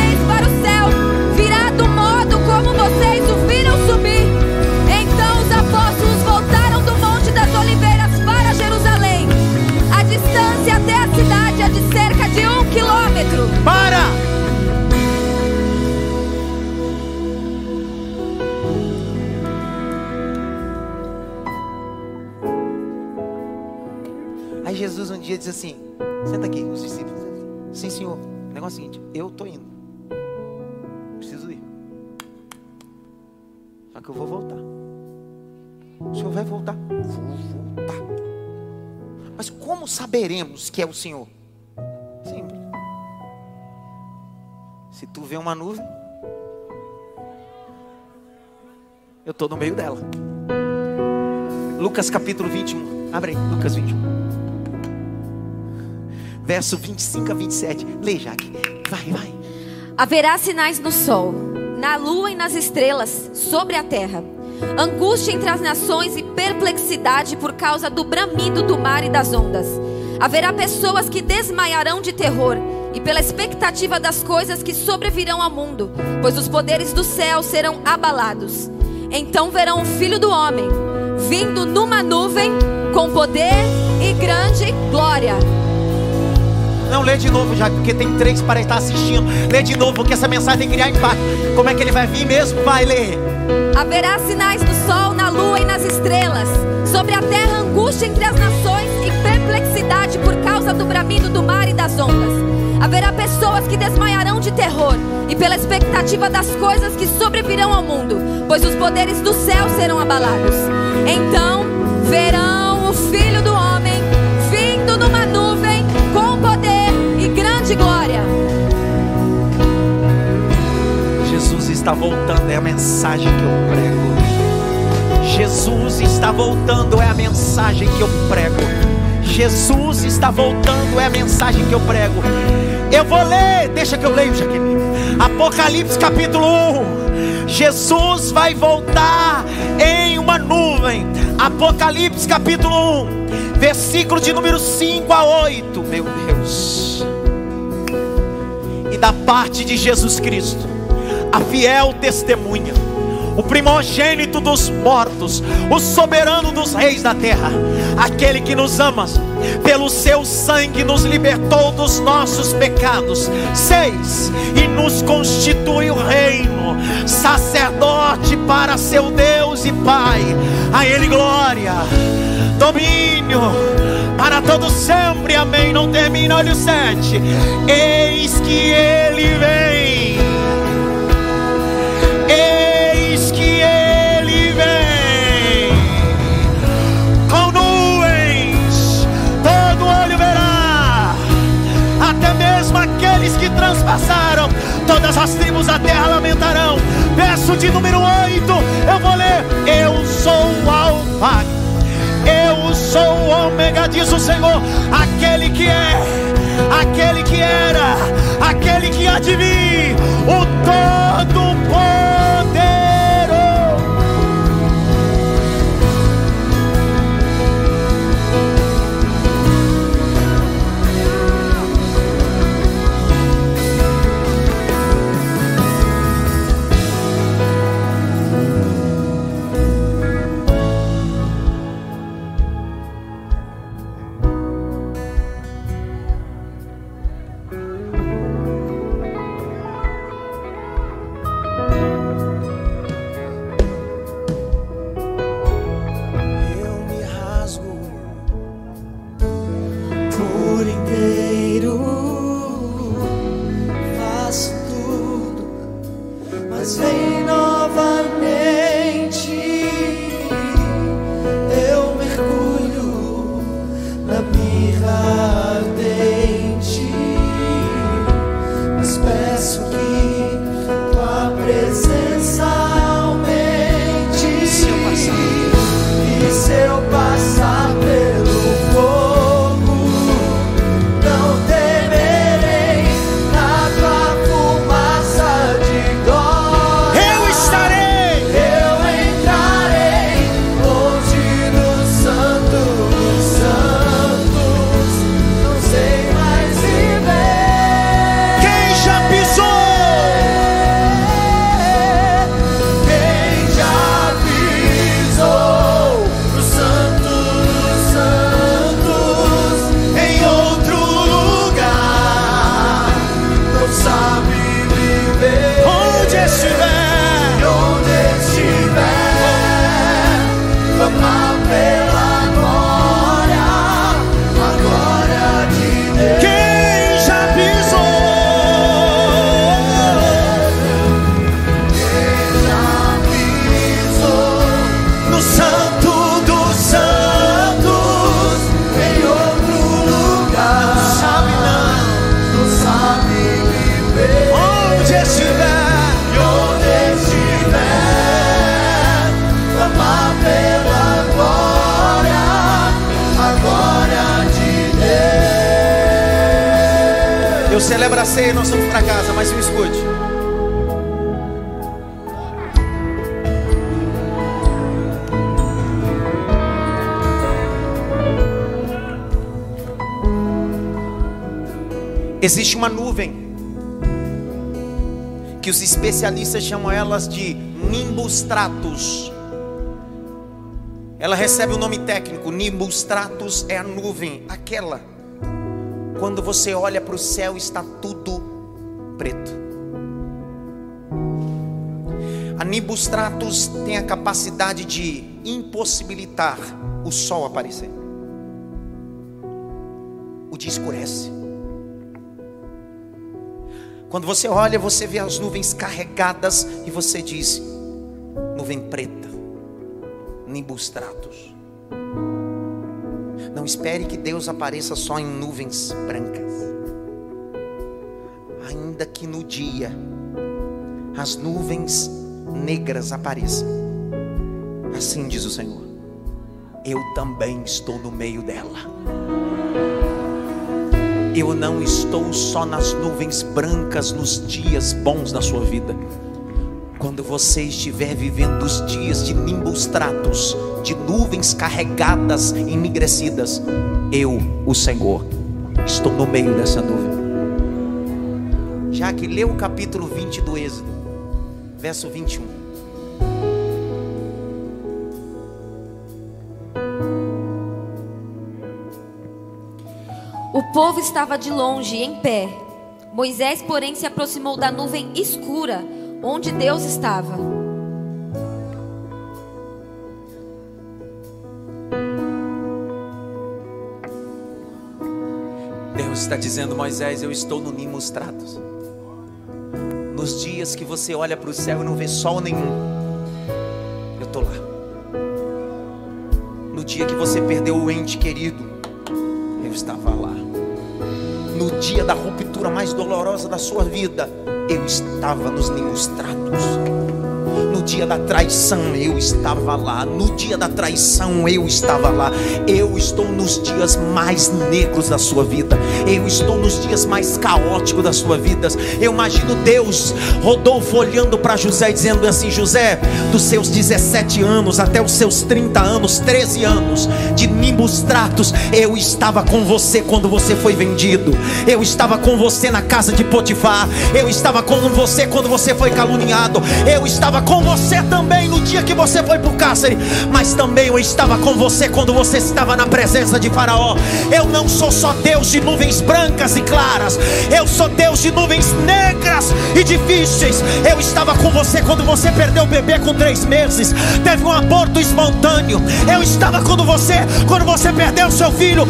saberemos que é o senhor? Simples. Se tu vê uma nuvem, eu estou no meio dela. Lucas capítulo 21. Abre aí, Lucas 21 verso 25 a 27. Lê, Jaque. Vai, vai. Haverá sinais no sol, na lua e nas estrelas, sobre a terra. Angústia entre as nações e perplexidade por causa do bramido do mar e das ondas. Haverá pessoas que desmaiarão de terror e pela expectativa das coisas que sobrevirão ao mundo, pois os poderes do céu serão abalados. Então verão o Filho do Homem vindo numa nuvem com poder e grande glória. Não, lê de novo já, porque tem três para estar assistindo. Lê de novo, porque essa mensagem tem que criar impacto. Como é que ele vai vir mesmo? Vai ler. Haverá sinais no sol, na lua e nas estrelas. Sobre a terra, angústia entre as nações e perplexidade por causa do bramido do mar e das ondas. Haverá pessoas que desmaiarão de terror e pela expectativa das coisas que sobrevirão ao mundo, pois os poderes do céu serão abalados. Então verão o Filho do Homem vindo numa nuvem com poder e grande glória. Jesus está voltando, é a mensagem que eu prego. Jesus está voltando, é a mensagem que eu prego. Jesus está voltando, é a mensagem que eu prego. Eu vou ler, deixa que eu leio, Jaqueline. Apocalipse capítulo 1. Jesus vai voltar em uma nuvem. Apocalipse capítulo 1, versículo de número 5 a 8. Meu Deus. E da parte de Jesus Cristo, a fiel testemunha o primogênito dos mortos, o soberano dos reis da terra, aquele que nos ama, pelo seu sangue nos libertou dos nossos pecados. Seis, e nos constitui o reino, sacerdote para seu Deus e Pai. A Ele glória, domínio para todo sempre. Amém. Não termina, olha o sete. Eis que Ele vem. Que transpassaram, todas as tribos da terra lamentarão. Verso de número 8, eu vou ler: Eu sou o Alfa, eu sou o Ômega, diz o Senhor, aquele que é, aquele que era, aquele que vir, o Todo-Poderoso. Onde estiver. E onde estiver, clama pela glória, a glória de Deus. Eu celebro a ceia nós vamos para casa, mas me escute. Existe uma nuvem que os especialistas chamam elas de nimbus stratus. Ela recebe o nome técnico, nimbus stratus é a nuvem, aquela quando você olha para o céu está tudo preto. A Nimbus Stratus tem a capacidade de impossibilitar o sol aparecer. O dia escurece. Quando você olha, você vê as nuvens carregadas e você diz: nuvem preta, Nimbus Stratus. Não espere que Deus apareça só em nuvens brancas. Ainda que no dia as nuvens negras apareçam. Assim diz o Senhor. Eu também estou no meio dela. Eu não estou só nas nuvens brancas nos dias bons da sua vida. Quando você estiver vivendo os dias de nimbus tratos, de nuvens carregadas, enegrecidas, eu, o Senhor, estou no meio dessa nuvem. Já que leu o capítulo 20 do Êxodo, verso 21. O povo estava de longe, em pé. Moisés, porém, se aproximou da nuvem escura, onde Deus estava. Deus está dizendo, Moisés, eu estou no Nimos Tratos. Nos dias que você olha para o céu e não vê sol nenhum, eu estou lá. No dia que você perdeu o ente querido, eu estava lá. No dia da ruptura mais dolorosa da sua vida, eu estava nos Nimos Tratos no dia da traição eu estava lá, no dia da traição eu estava lá. Eu estou nos dias mais negros da sua vida, eu estou nos dias mais caóticos da sua vida. Eu imagino Deus, Rodolfo, olhando para José, dizendo assim: José, dos seus 17 anos até os seus 30 anos, 13 anos de nimbus tratos, eu estava com você quando você foi vendido, eu estava com você na casa de Potifar, eu estava com você quando você foi caluniado, eu estava com você também no dia que você foi para o cárcere, mas também eu estava com você quando você estava na presença de Faraó. Eu não sou só Deus de nuvens brancas e claras, eu sou Deus de nuvens negras e difíceis. Eu estava com você quando você perdeu o bebê com três meses, teve um aborto espontâneo. Eu estava com você quando você perdeu seu filho.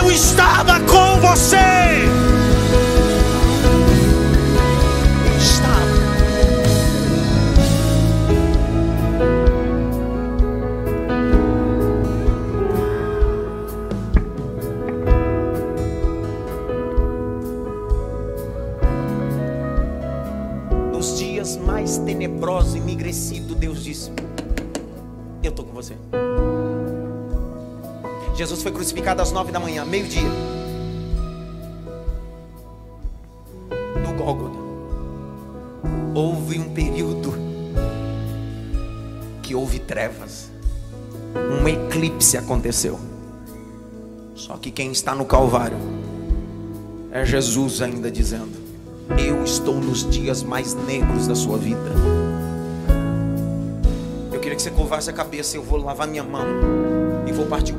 Eu estava com você. Jesus foi crucificado às nove da manhã, meio-dia. No Gólgota. Houve um período que houve trevas. Um eclipse aconteceu. Só que quem está no Calvário é Jesus ainda dizendo: Eu estou nos dias mais negros da sua vida. Eu queria que você curvasse a cabeça. Eu vou lavar minha mão e vou partir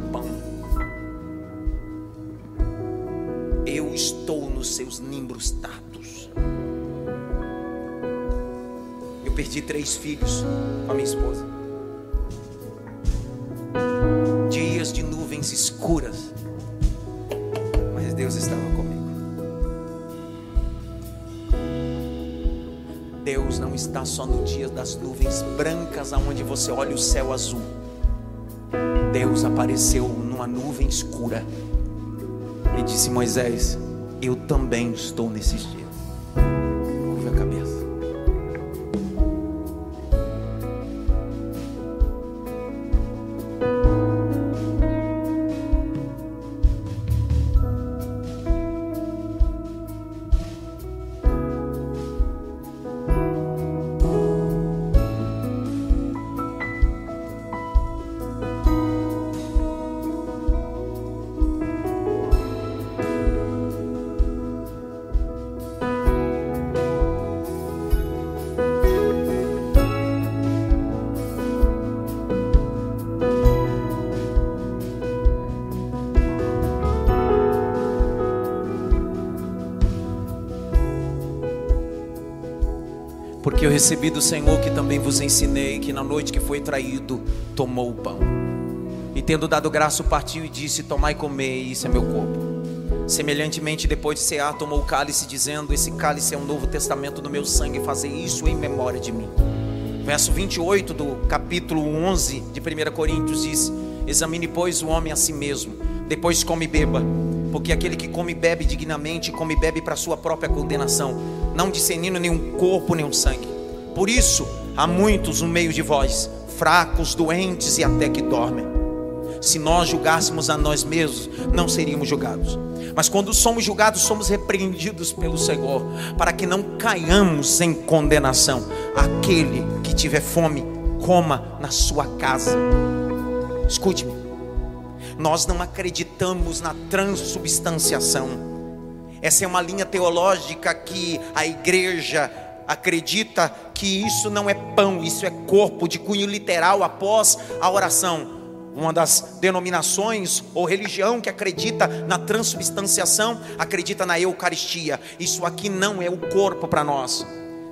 estou nos seus nimbros tatos. Eu perdi três filhos com a minha esposa. Dias de nuvens escuras. Mas Deus estava comigo. Deus não está só no dia das nuvens brancas, aonde você olha o céu azul. Deus apareceu numa nuvem escura e disse: Moisés, eu também estou nesses dias. Porque eu recebi do Senhor que também vos ensinei que na noite que foi traído, tomou o pão. E tendo dado graça, partiu e disse: Tomai e comei, isso é meu corpo. Semelhantemente, depois de cear, tomou o cálice, dizendo: Esse cálice é um novo testamento do meu sangue, fazer isso em memória de mim. Verso 28 do capítulo 11 de 1 Coríntios diz: Examine, pois, o homem a si mesmo, depois come e beba, porque aquele que come e bebe dignamente, come e bebe para sua própria condenação, não discernindo nenhum corpo, nenhum sangue. Por isso, há muitos no meio de vós, fracos, doentes e até que dormem. Se nós julgássemos a nós mesmos, não seríamos julgados. Mas quando somos julgados, somos repreendidos pelo Senhor, para que não caiamos em condenação. Aquele que tiver fome, coma na sua casa. Escute-me. Nós não acreditamos na transubstanciação. Essa é uma linha teológica que a igreja acredita que isso não é pão, isso é corpo de cunho literal após a oração uma das denominações ou religião que acredita na transubstanciação, acredita na Eucaristia. Isso aqui não é o corpo para nós.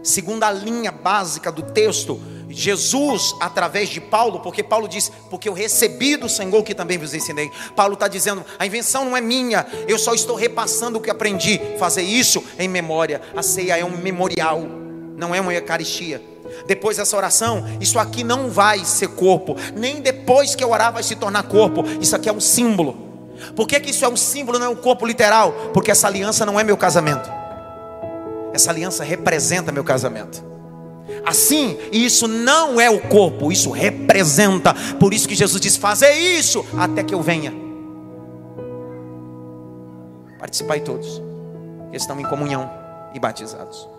Segundo a linha básica do texto, Jesus, através de Paulo, porque Paulo diz, porque eu recebi do Senhor que também vos ensinei. Paulo está dizendo, a invenção não é minha, eu só estou repassando o que aprendi. Fazer isso em memória. A ceia é um memorial, não é uma Eucaristia depois dessa oração, isso aqui não vai ser corpo, nem depois que eu orar vai se tornar corpo. Isso aqui é um símbolo. Por que, que isso é um símbolo, não é um corpo literal? Porque essa aliança não é meu casamento. Essa aliança representa meu casamento. Assim, isso não é o corpo, isso representa. Por isso que Jesus diz: fazer isso até que eu venha. Participai todos, que estão em comunhão e batizados.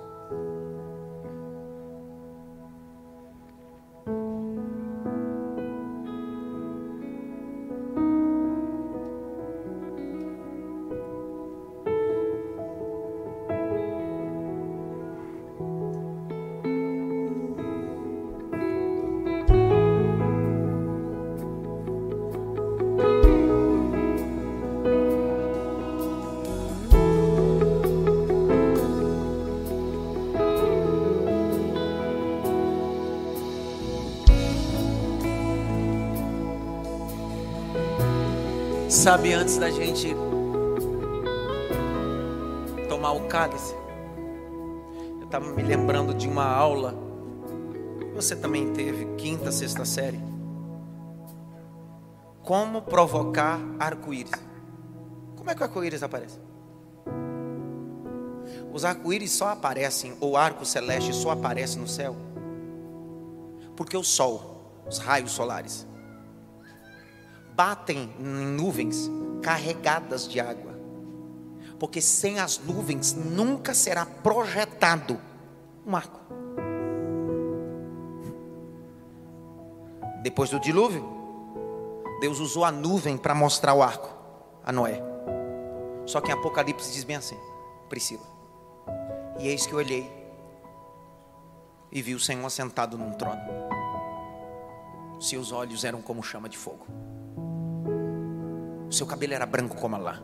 Sabe, antes da gente tomar o cálice, eu estava me lembrando de uma aula, você também teve, quinta, sexta série. Como provocar arco-íris. Como é que o arco-íris aparece? Os arco-íris só aparecem, ou arco celeste só aparece no céu, porque o sol, os raios solares, batem em nuvens carregadas de água. Porque sem as nuvens nunca será projetado um arco. Depois do dilúvio, Deus usou a nuvem para mostrar o arco a Noé. Só que em Apocalipse diz bem assim: Priscila. E eis que eu olhei e vi o Senhor assentado num trono. Seus olhos eram como chama de fogo. O seu cabelo era branco como a lã.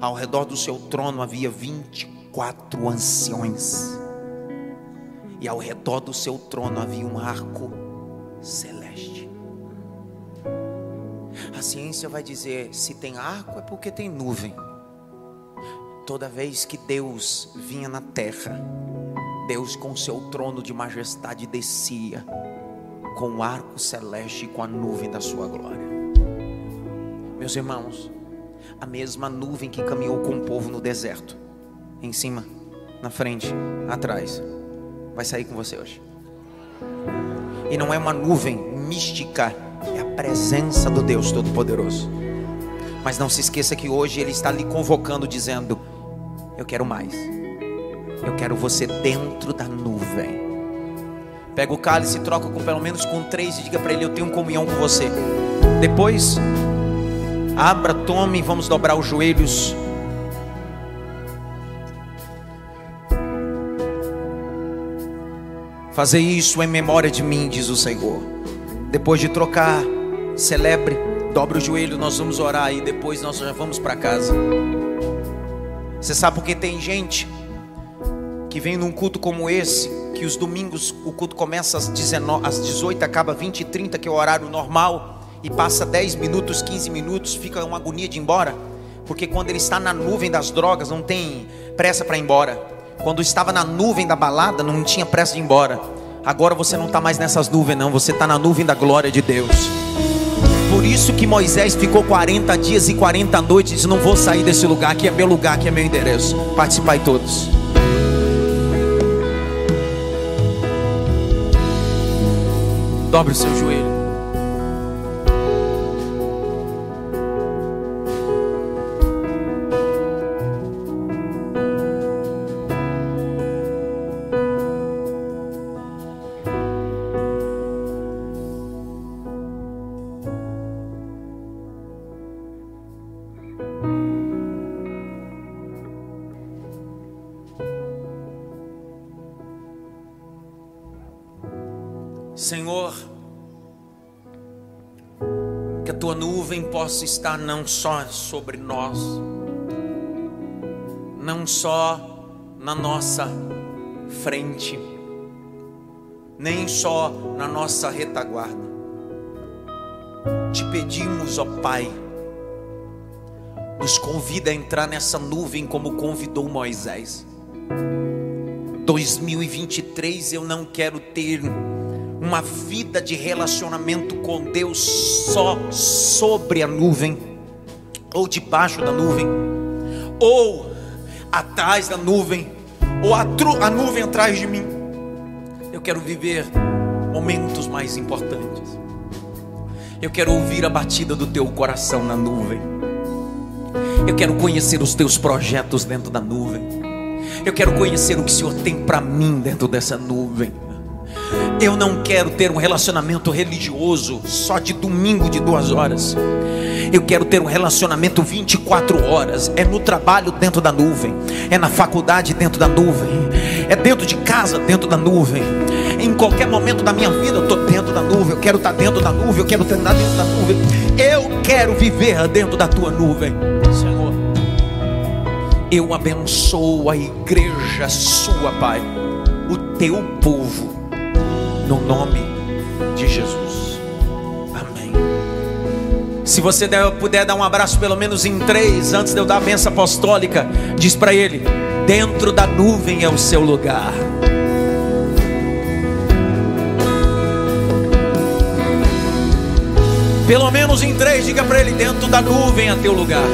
Ao redor do seu trono havia 24 anciões. E ao redor do seu trono havia um arco celeste. A ciência vai dizer: se tem arco é porque tem nuvem. Toda vez que Deus vinha na terra, Deus com seu trono de majestade descia com o arco celeste e com a nuvem da sua glória. Meus irmãos, a mesma nuvem que caminhou com o povo no deserto, em cima, na frente, atrás, vai sair com você hoje. E não é uma nuvem mística, é a presença do Deus Todo-Poderoso. Mas não se esqueça que hoje Ele está lhe convocando, dizendo: Eu quero mais, eu quero você dentro da nuvem. Pega o cálice, troca com pelo menos com três e diga para ele: Eu tenho comunhão com você. Depois Abra, tome, vamos dobrar os joelhos. Fazer isso em memória de mim, diz o Senhor. Depois de trocar, celebre, dobre o joelho, nós vamos orar e depois nós já vamos para casa. Você sabe porque tem gente que vem num culto como esse, que os domingos o culto começa às, 19, às 18, acaba 20 e 30, que é o horário normal, e passa 10 minutos, 15 minutos, fica uma agonia de ir embora, porque quando ele está na nuvem das drogas, não tem pressa para ir embora. Quando estava na nuvem da balada, não tinha pressa de ir embora. Agora você não está mais nessas nuvens, não, você está na nuvem da glória de Deus. Por isso que Moisés ficou 40 dias e 40 noites disse: Não vou sair desse lugar, aqui é meu lugar, aqui é meu endereço. Participai todos. Dobre o seu joelho. Possa estar não só sobre nós, não só na nossa frente, nem só na nossa retaguarda. Te pedimos, ó Pai, nos convida a entrar nessa nuvem como convidou Moisés. 2023 eu não quero ter uma vida de relacionamento com Deus só sobre a nuvem, ou debaixo da nuvem, ou atrás da nuvem, ou a, a nuvem atrás de mim. Eu quero viver momentos mais importantes. Eu quero ouvir a batida do teu coração na nuvem. Eu quero conhecer os teus projetos dentro da nuvem. Eu quero conhecer o que o Senhor tem para mim dentro dessa nuvem. Eu não quero ter um relacionamento religioso só de domingo de duas horas. Eu quero ter um relacionamento 24 horas. É no trabalho dentro da nuvem, é na faculdade dentro da nuvem, é dentro de casa dentro da nuvem. Em qualquer momento da minha vida eu estou dentro da nuvem. Eu quero estar dentro da nuvem. Eu quero estar dentro da nuvem. Eu quero viver dentro da tua nuvem, Senhor. Eu abençoo a igreja sua, Pai, o teu povo no nome de Jesus. Amém. Se você der, puder dar um abraço pelo menos em três, antes de eu dar a benção apostólica, diz para ele: dentro da nuvem é o seu lugar. Pelo menos em três, diga para ele: dentro da nuvem é teu lugar.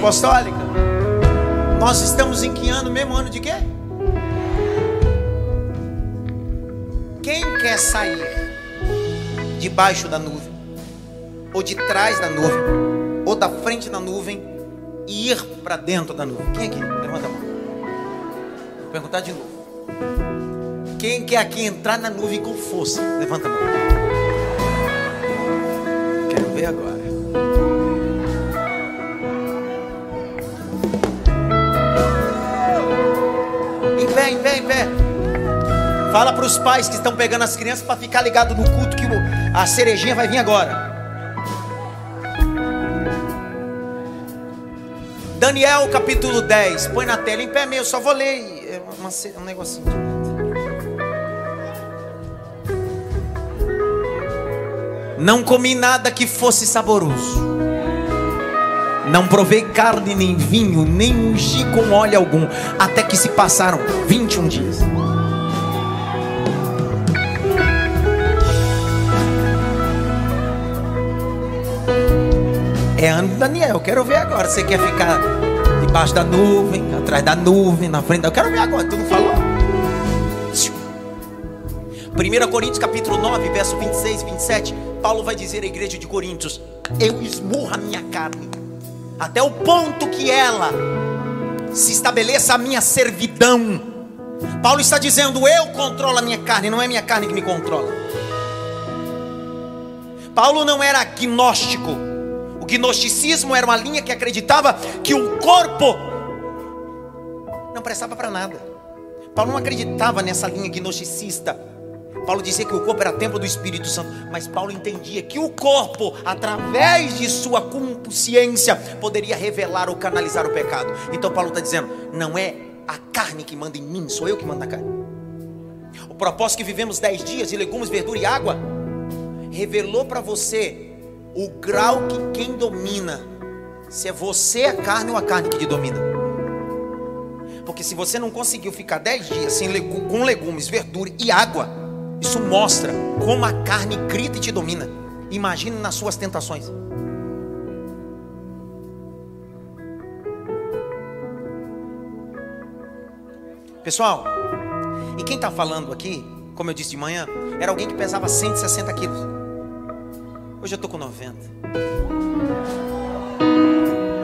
Apostólica? Nós estamos em que ano? Mesmo ano de quê? Quem quer sair debaixo da nuvem? Ou de trás da nuvem? Ou da frente da nuvem? E ir para dentro da nuvem? Quem aqui? Levanta a mão. Vou perguntar de novo. Quem quer aqui entrar na nuvem com força? Levanta a mão. Fala para os pais que estão pegando as crianças para ficar ligado no culto que a cerejinha vai vir agora. Daniel capítulo 10. Põe na tela em pé mesmo, só vou ler é uma, um negocinho. Não comi nada que fosse saboroso. Não provei carne nem vinho, nem ungi com óleo algum, até que se passaram 21 dias. É ano de Daniel, quero ver agora. Você quer ficar debaixo da nuvem, atrás da nuvem, na frente da. Eu quero ver agora, tu não falou? 1 Coríntios capítulo 9, verso 26 e 27, Paulo vai dizer à igreja de Coríntios: Eu esmurro a minha carne, até o ponto que ela se estabeleça a minha servidão. Paulo está dizendo: Eu controlo a minha carne, não é minha carne que me controla. Paulo não era agnóstico, gnosticismo era uma linha que acreditava que o corpo não prestava para nada. Paulo não acreditava nessa linha gnosticista. Paulo dizia que o corpo era templo do Espírito Santo, mas Paulo entendia que o corpo, através de sua consciência, poderia revelar ou canalizar o pecado. Então Paulo está dizendo: não é a carne que manda em mim, sou eu que mando na carne. O propósito que vivemos dez dias de legumes, verdura e água revelou para você o grau que quem domina, se é você a carne ou a carne que te domina. Porque se você não conseguiu ficar dez dias sem com legumes, verdura e água, isso mostra como a carne grita e te domina. Imagine nas suas tentações. Pessoal, e quem está falando aqui, como eu disse de manhã, era alguém que pesava 160 quilos. Hoje eu estou com 90.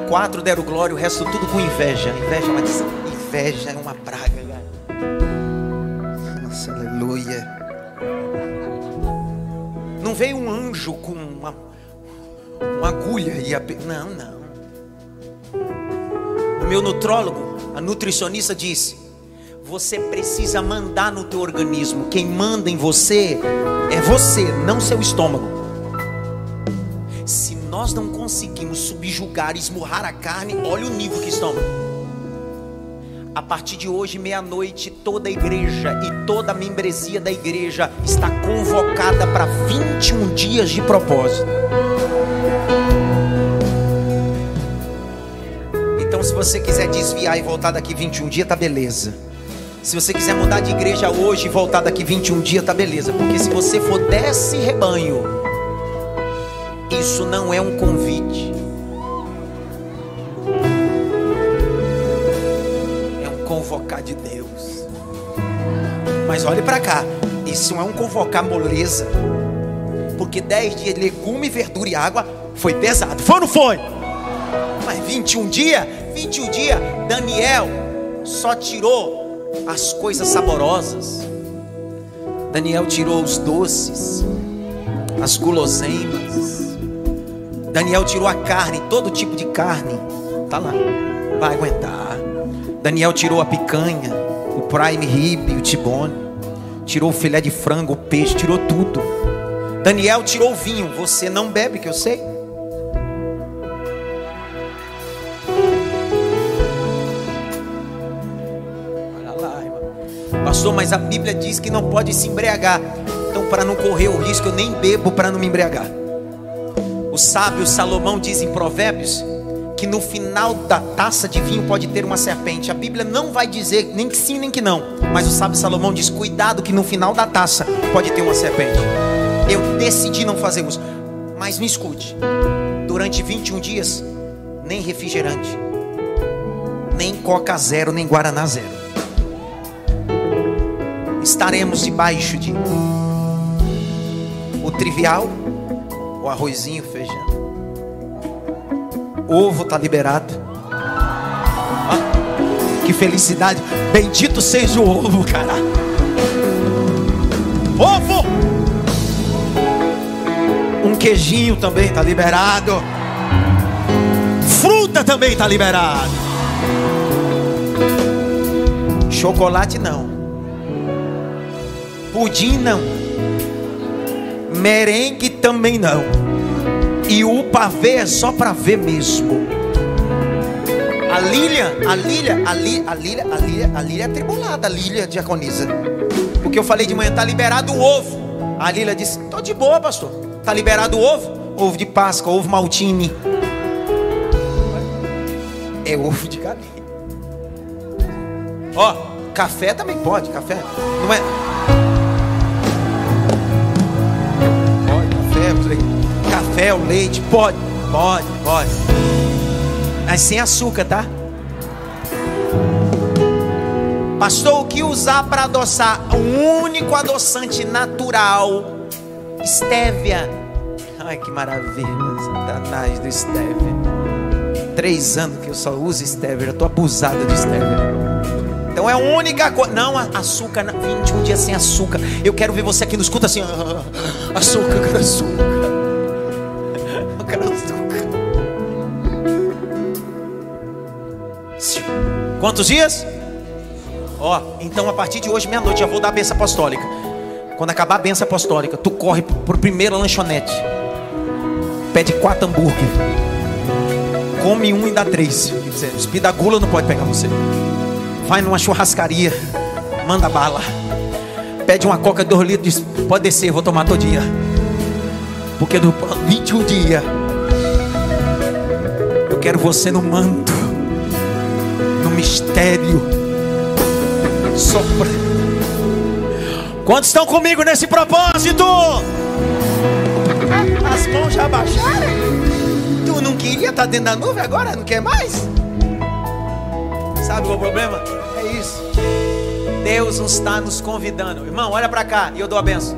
Quatro deram glória, o resto tudo com inveja. Inveja, maldição. Inveja é uma praga. Nossa, aleluia. Não veio um anjo com uma, uma agulha e a. Não, não. O meu nutrólogo, a nutricionista disse: você precisa mandar no teu organismo. Quem manda em você é você, não seu estômago nós não conseguimos subjugar, esmurrar a carne, olha o nível que estamos. A partir de hoje, meia-noite, toda a igreja e toda a membresia da igreja está convocada para 21 dias de propósito. Então, se você quiser desviar e voltar daqui 21 dias, tá beleza. Se você quiser mudar de igreja hoje e voltar daqui 21 dias, tá beleza. Porque se você for desse rebanho, isso não é um convite. É um convocar de Deus. Mas olhe para cá. Isso não é um convocar moleza. Porque 10 dias de legume, verdura e água foi pesado. Foi ou não foi? Mas 21 dias, 21 dias, Daniel só tirou as coisas saborosas. Daniel tirou os doces, as guloseimas. Daniel tirou a carne, todo tipo de carne. Tá lá. Vai aguentar. Daniel tirou a picanha, o prime rib, o tibone. Tirou o filé de frango, o peixe, tirou tudo. Daniel tirou o vinho. Você não bebe, que eu sei. Pastor, mas a Bíblia diz que não pode se embriagar. Então, para não correr o risco, eu nem bebo para não me embriagar. O sábio Salomão diz em Provérbios que no final da taça de vinho pode ter uma serpente. A Bíblia não vai dizer nem que sim nem que não, mas o sábio Salomão diz: cuidado que no final da taça pode ter uma serpente. Eu decidi não fazer uso, mas me escute. durante 21 dias, nem refrigerante, nem Coca Zero, nem Guaraná Zero. Estaremos debaixo de o trivial, o arrozinho, o feijão. Ovo está liberado. Ó, que felicidade. Bendito seja o ovo, cara. Ovo! Um queijinho também está liberado. Fruta também está liberado. Chocolate não. Pudim não. Merengue também não. E o pavê é só para ver mesmo. A Lília, a Lília, a Lília, a Lília, a Lília, a Lília é tribulada, a Lília diaconisa. Porque eu falei de manhã, tá liberado o ovo. A Lília disse, tô de boa, pastor. Tá liberado o ovo? Ovo de Páscoa, ovo maltine. É ovo de galinha. Ó, café também pode, café. Não é. Café, o leite, pode, pode, pode. Mas sem açúcar, tá? Pastor, o que usar para adoçar? O único adoçante natural, estévia. Ai, que maravilha, Satanás do estévia. Três anos que eu só uso estévia, eu tô abusado de estévia. Então é a única coisa. Não, açúcar, 21 dias sem açúcar. Eu quero ver você aqui no escuta assim: açúcar, açúcar. Quantos dias? Ó, então a partir de hoje, meia-noite, já vou dar a benção apostólica. Quando acabar a benção apostólica, tu corre pro primeiro lanchonete. Pede quatro hambúrguer. Come um e dá três. Os da gula não pode pegar você. Vai numa churrascaria. Manda bala. Pede uma coca de dois litros. Pode descer, vou tomar todo dia. Porque no 21 dias. Eu quero você no manto. Mistério sofrer. Quantos estão comigo nesse propósito? As mãos já baixaram? Tu não queria estar dentro da nuvem agora? Não quer mais? Sabe qual é o problema? É isso. Deus está nos convidando. Irmão, olha para cá e eu dou a benção.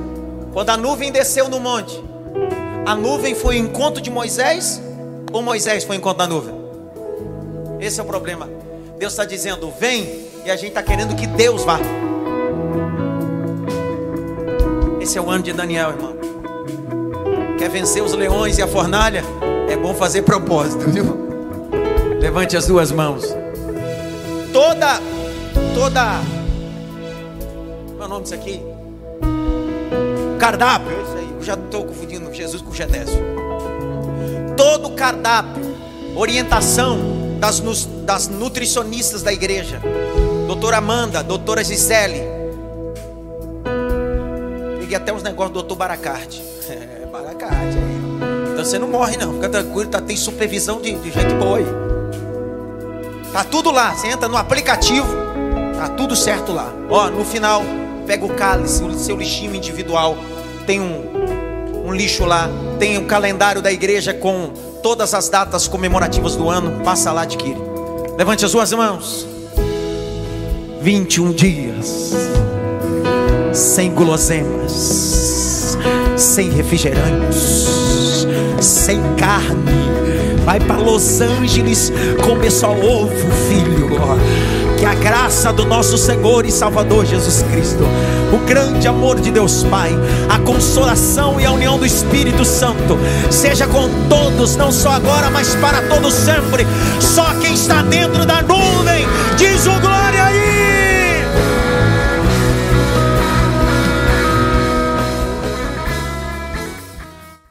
Quando a nuvem desceu no monte, a nuvem foi o encontro de Moisés ou Moisés foi o encontro da nuvem? Esse é o problema. Deus está dizendo: vem e a gente está querendo que Deus vá. Esse é o ano de Daniel, irmão. Quer vencer os leões e a fornalha? É bom fazer propósito, viu? Levante as duas mãos. Toda, toda. Qual é o nome disso aqui? Cardápio. Isso aí. Eu já estou confundindo Jesus com Gedésio. Todo cardápio, orientação das, das nutricionistas da igreja doutora Amanda, doutora Gisele. Peguei até uns negócios do doutor Baracarte. É, Baracarte aí. Então você não morre não, fica tranquilo, tá, tem supervisão de, de gente boa aí. Tá tudo lá, você entra no aplicativo, tá tudo certo lá. Ó, no final, pega o cálice, o seu lixinho individual. Tem um, um lixo lá, tem um calendário da igreja com todas as datas comemorativas do ano. Passa lá, adquire. Levante as suas mãos. 21 dias sem guloseimas, sem refrigerantes, sem carne. Vai para Los Angeles comer só ovo, filho. Que a graça do nosso Senhor e Salvador Jesus Cristo, o grande amor de Deus Pai, a consolação e a união do Espírito Santo, seja com todos, não só agora, mas para todos sempre. Só quem está dentro da nuvem, diz o glória aí.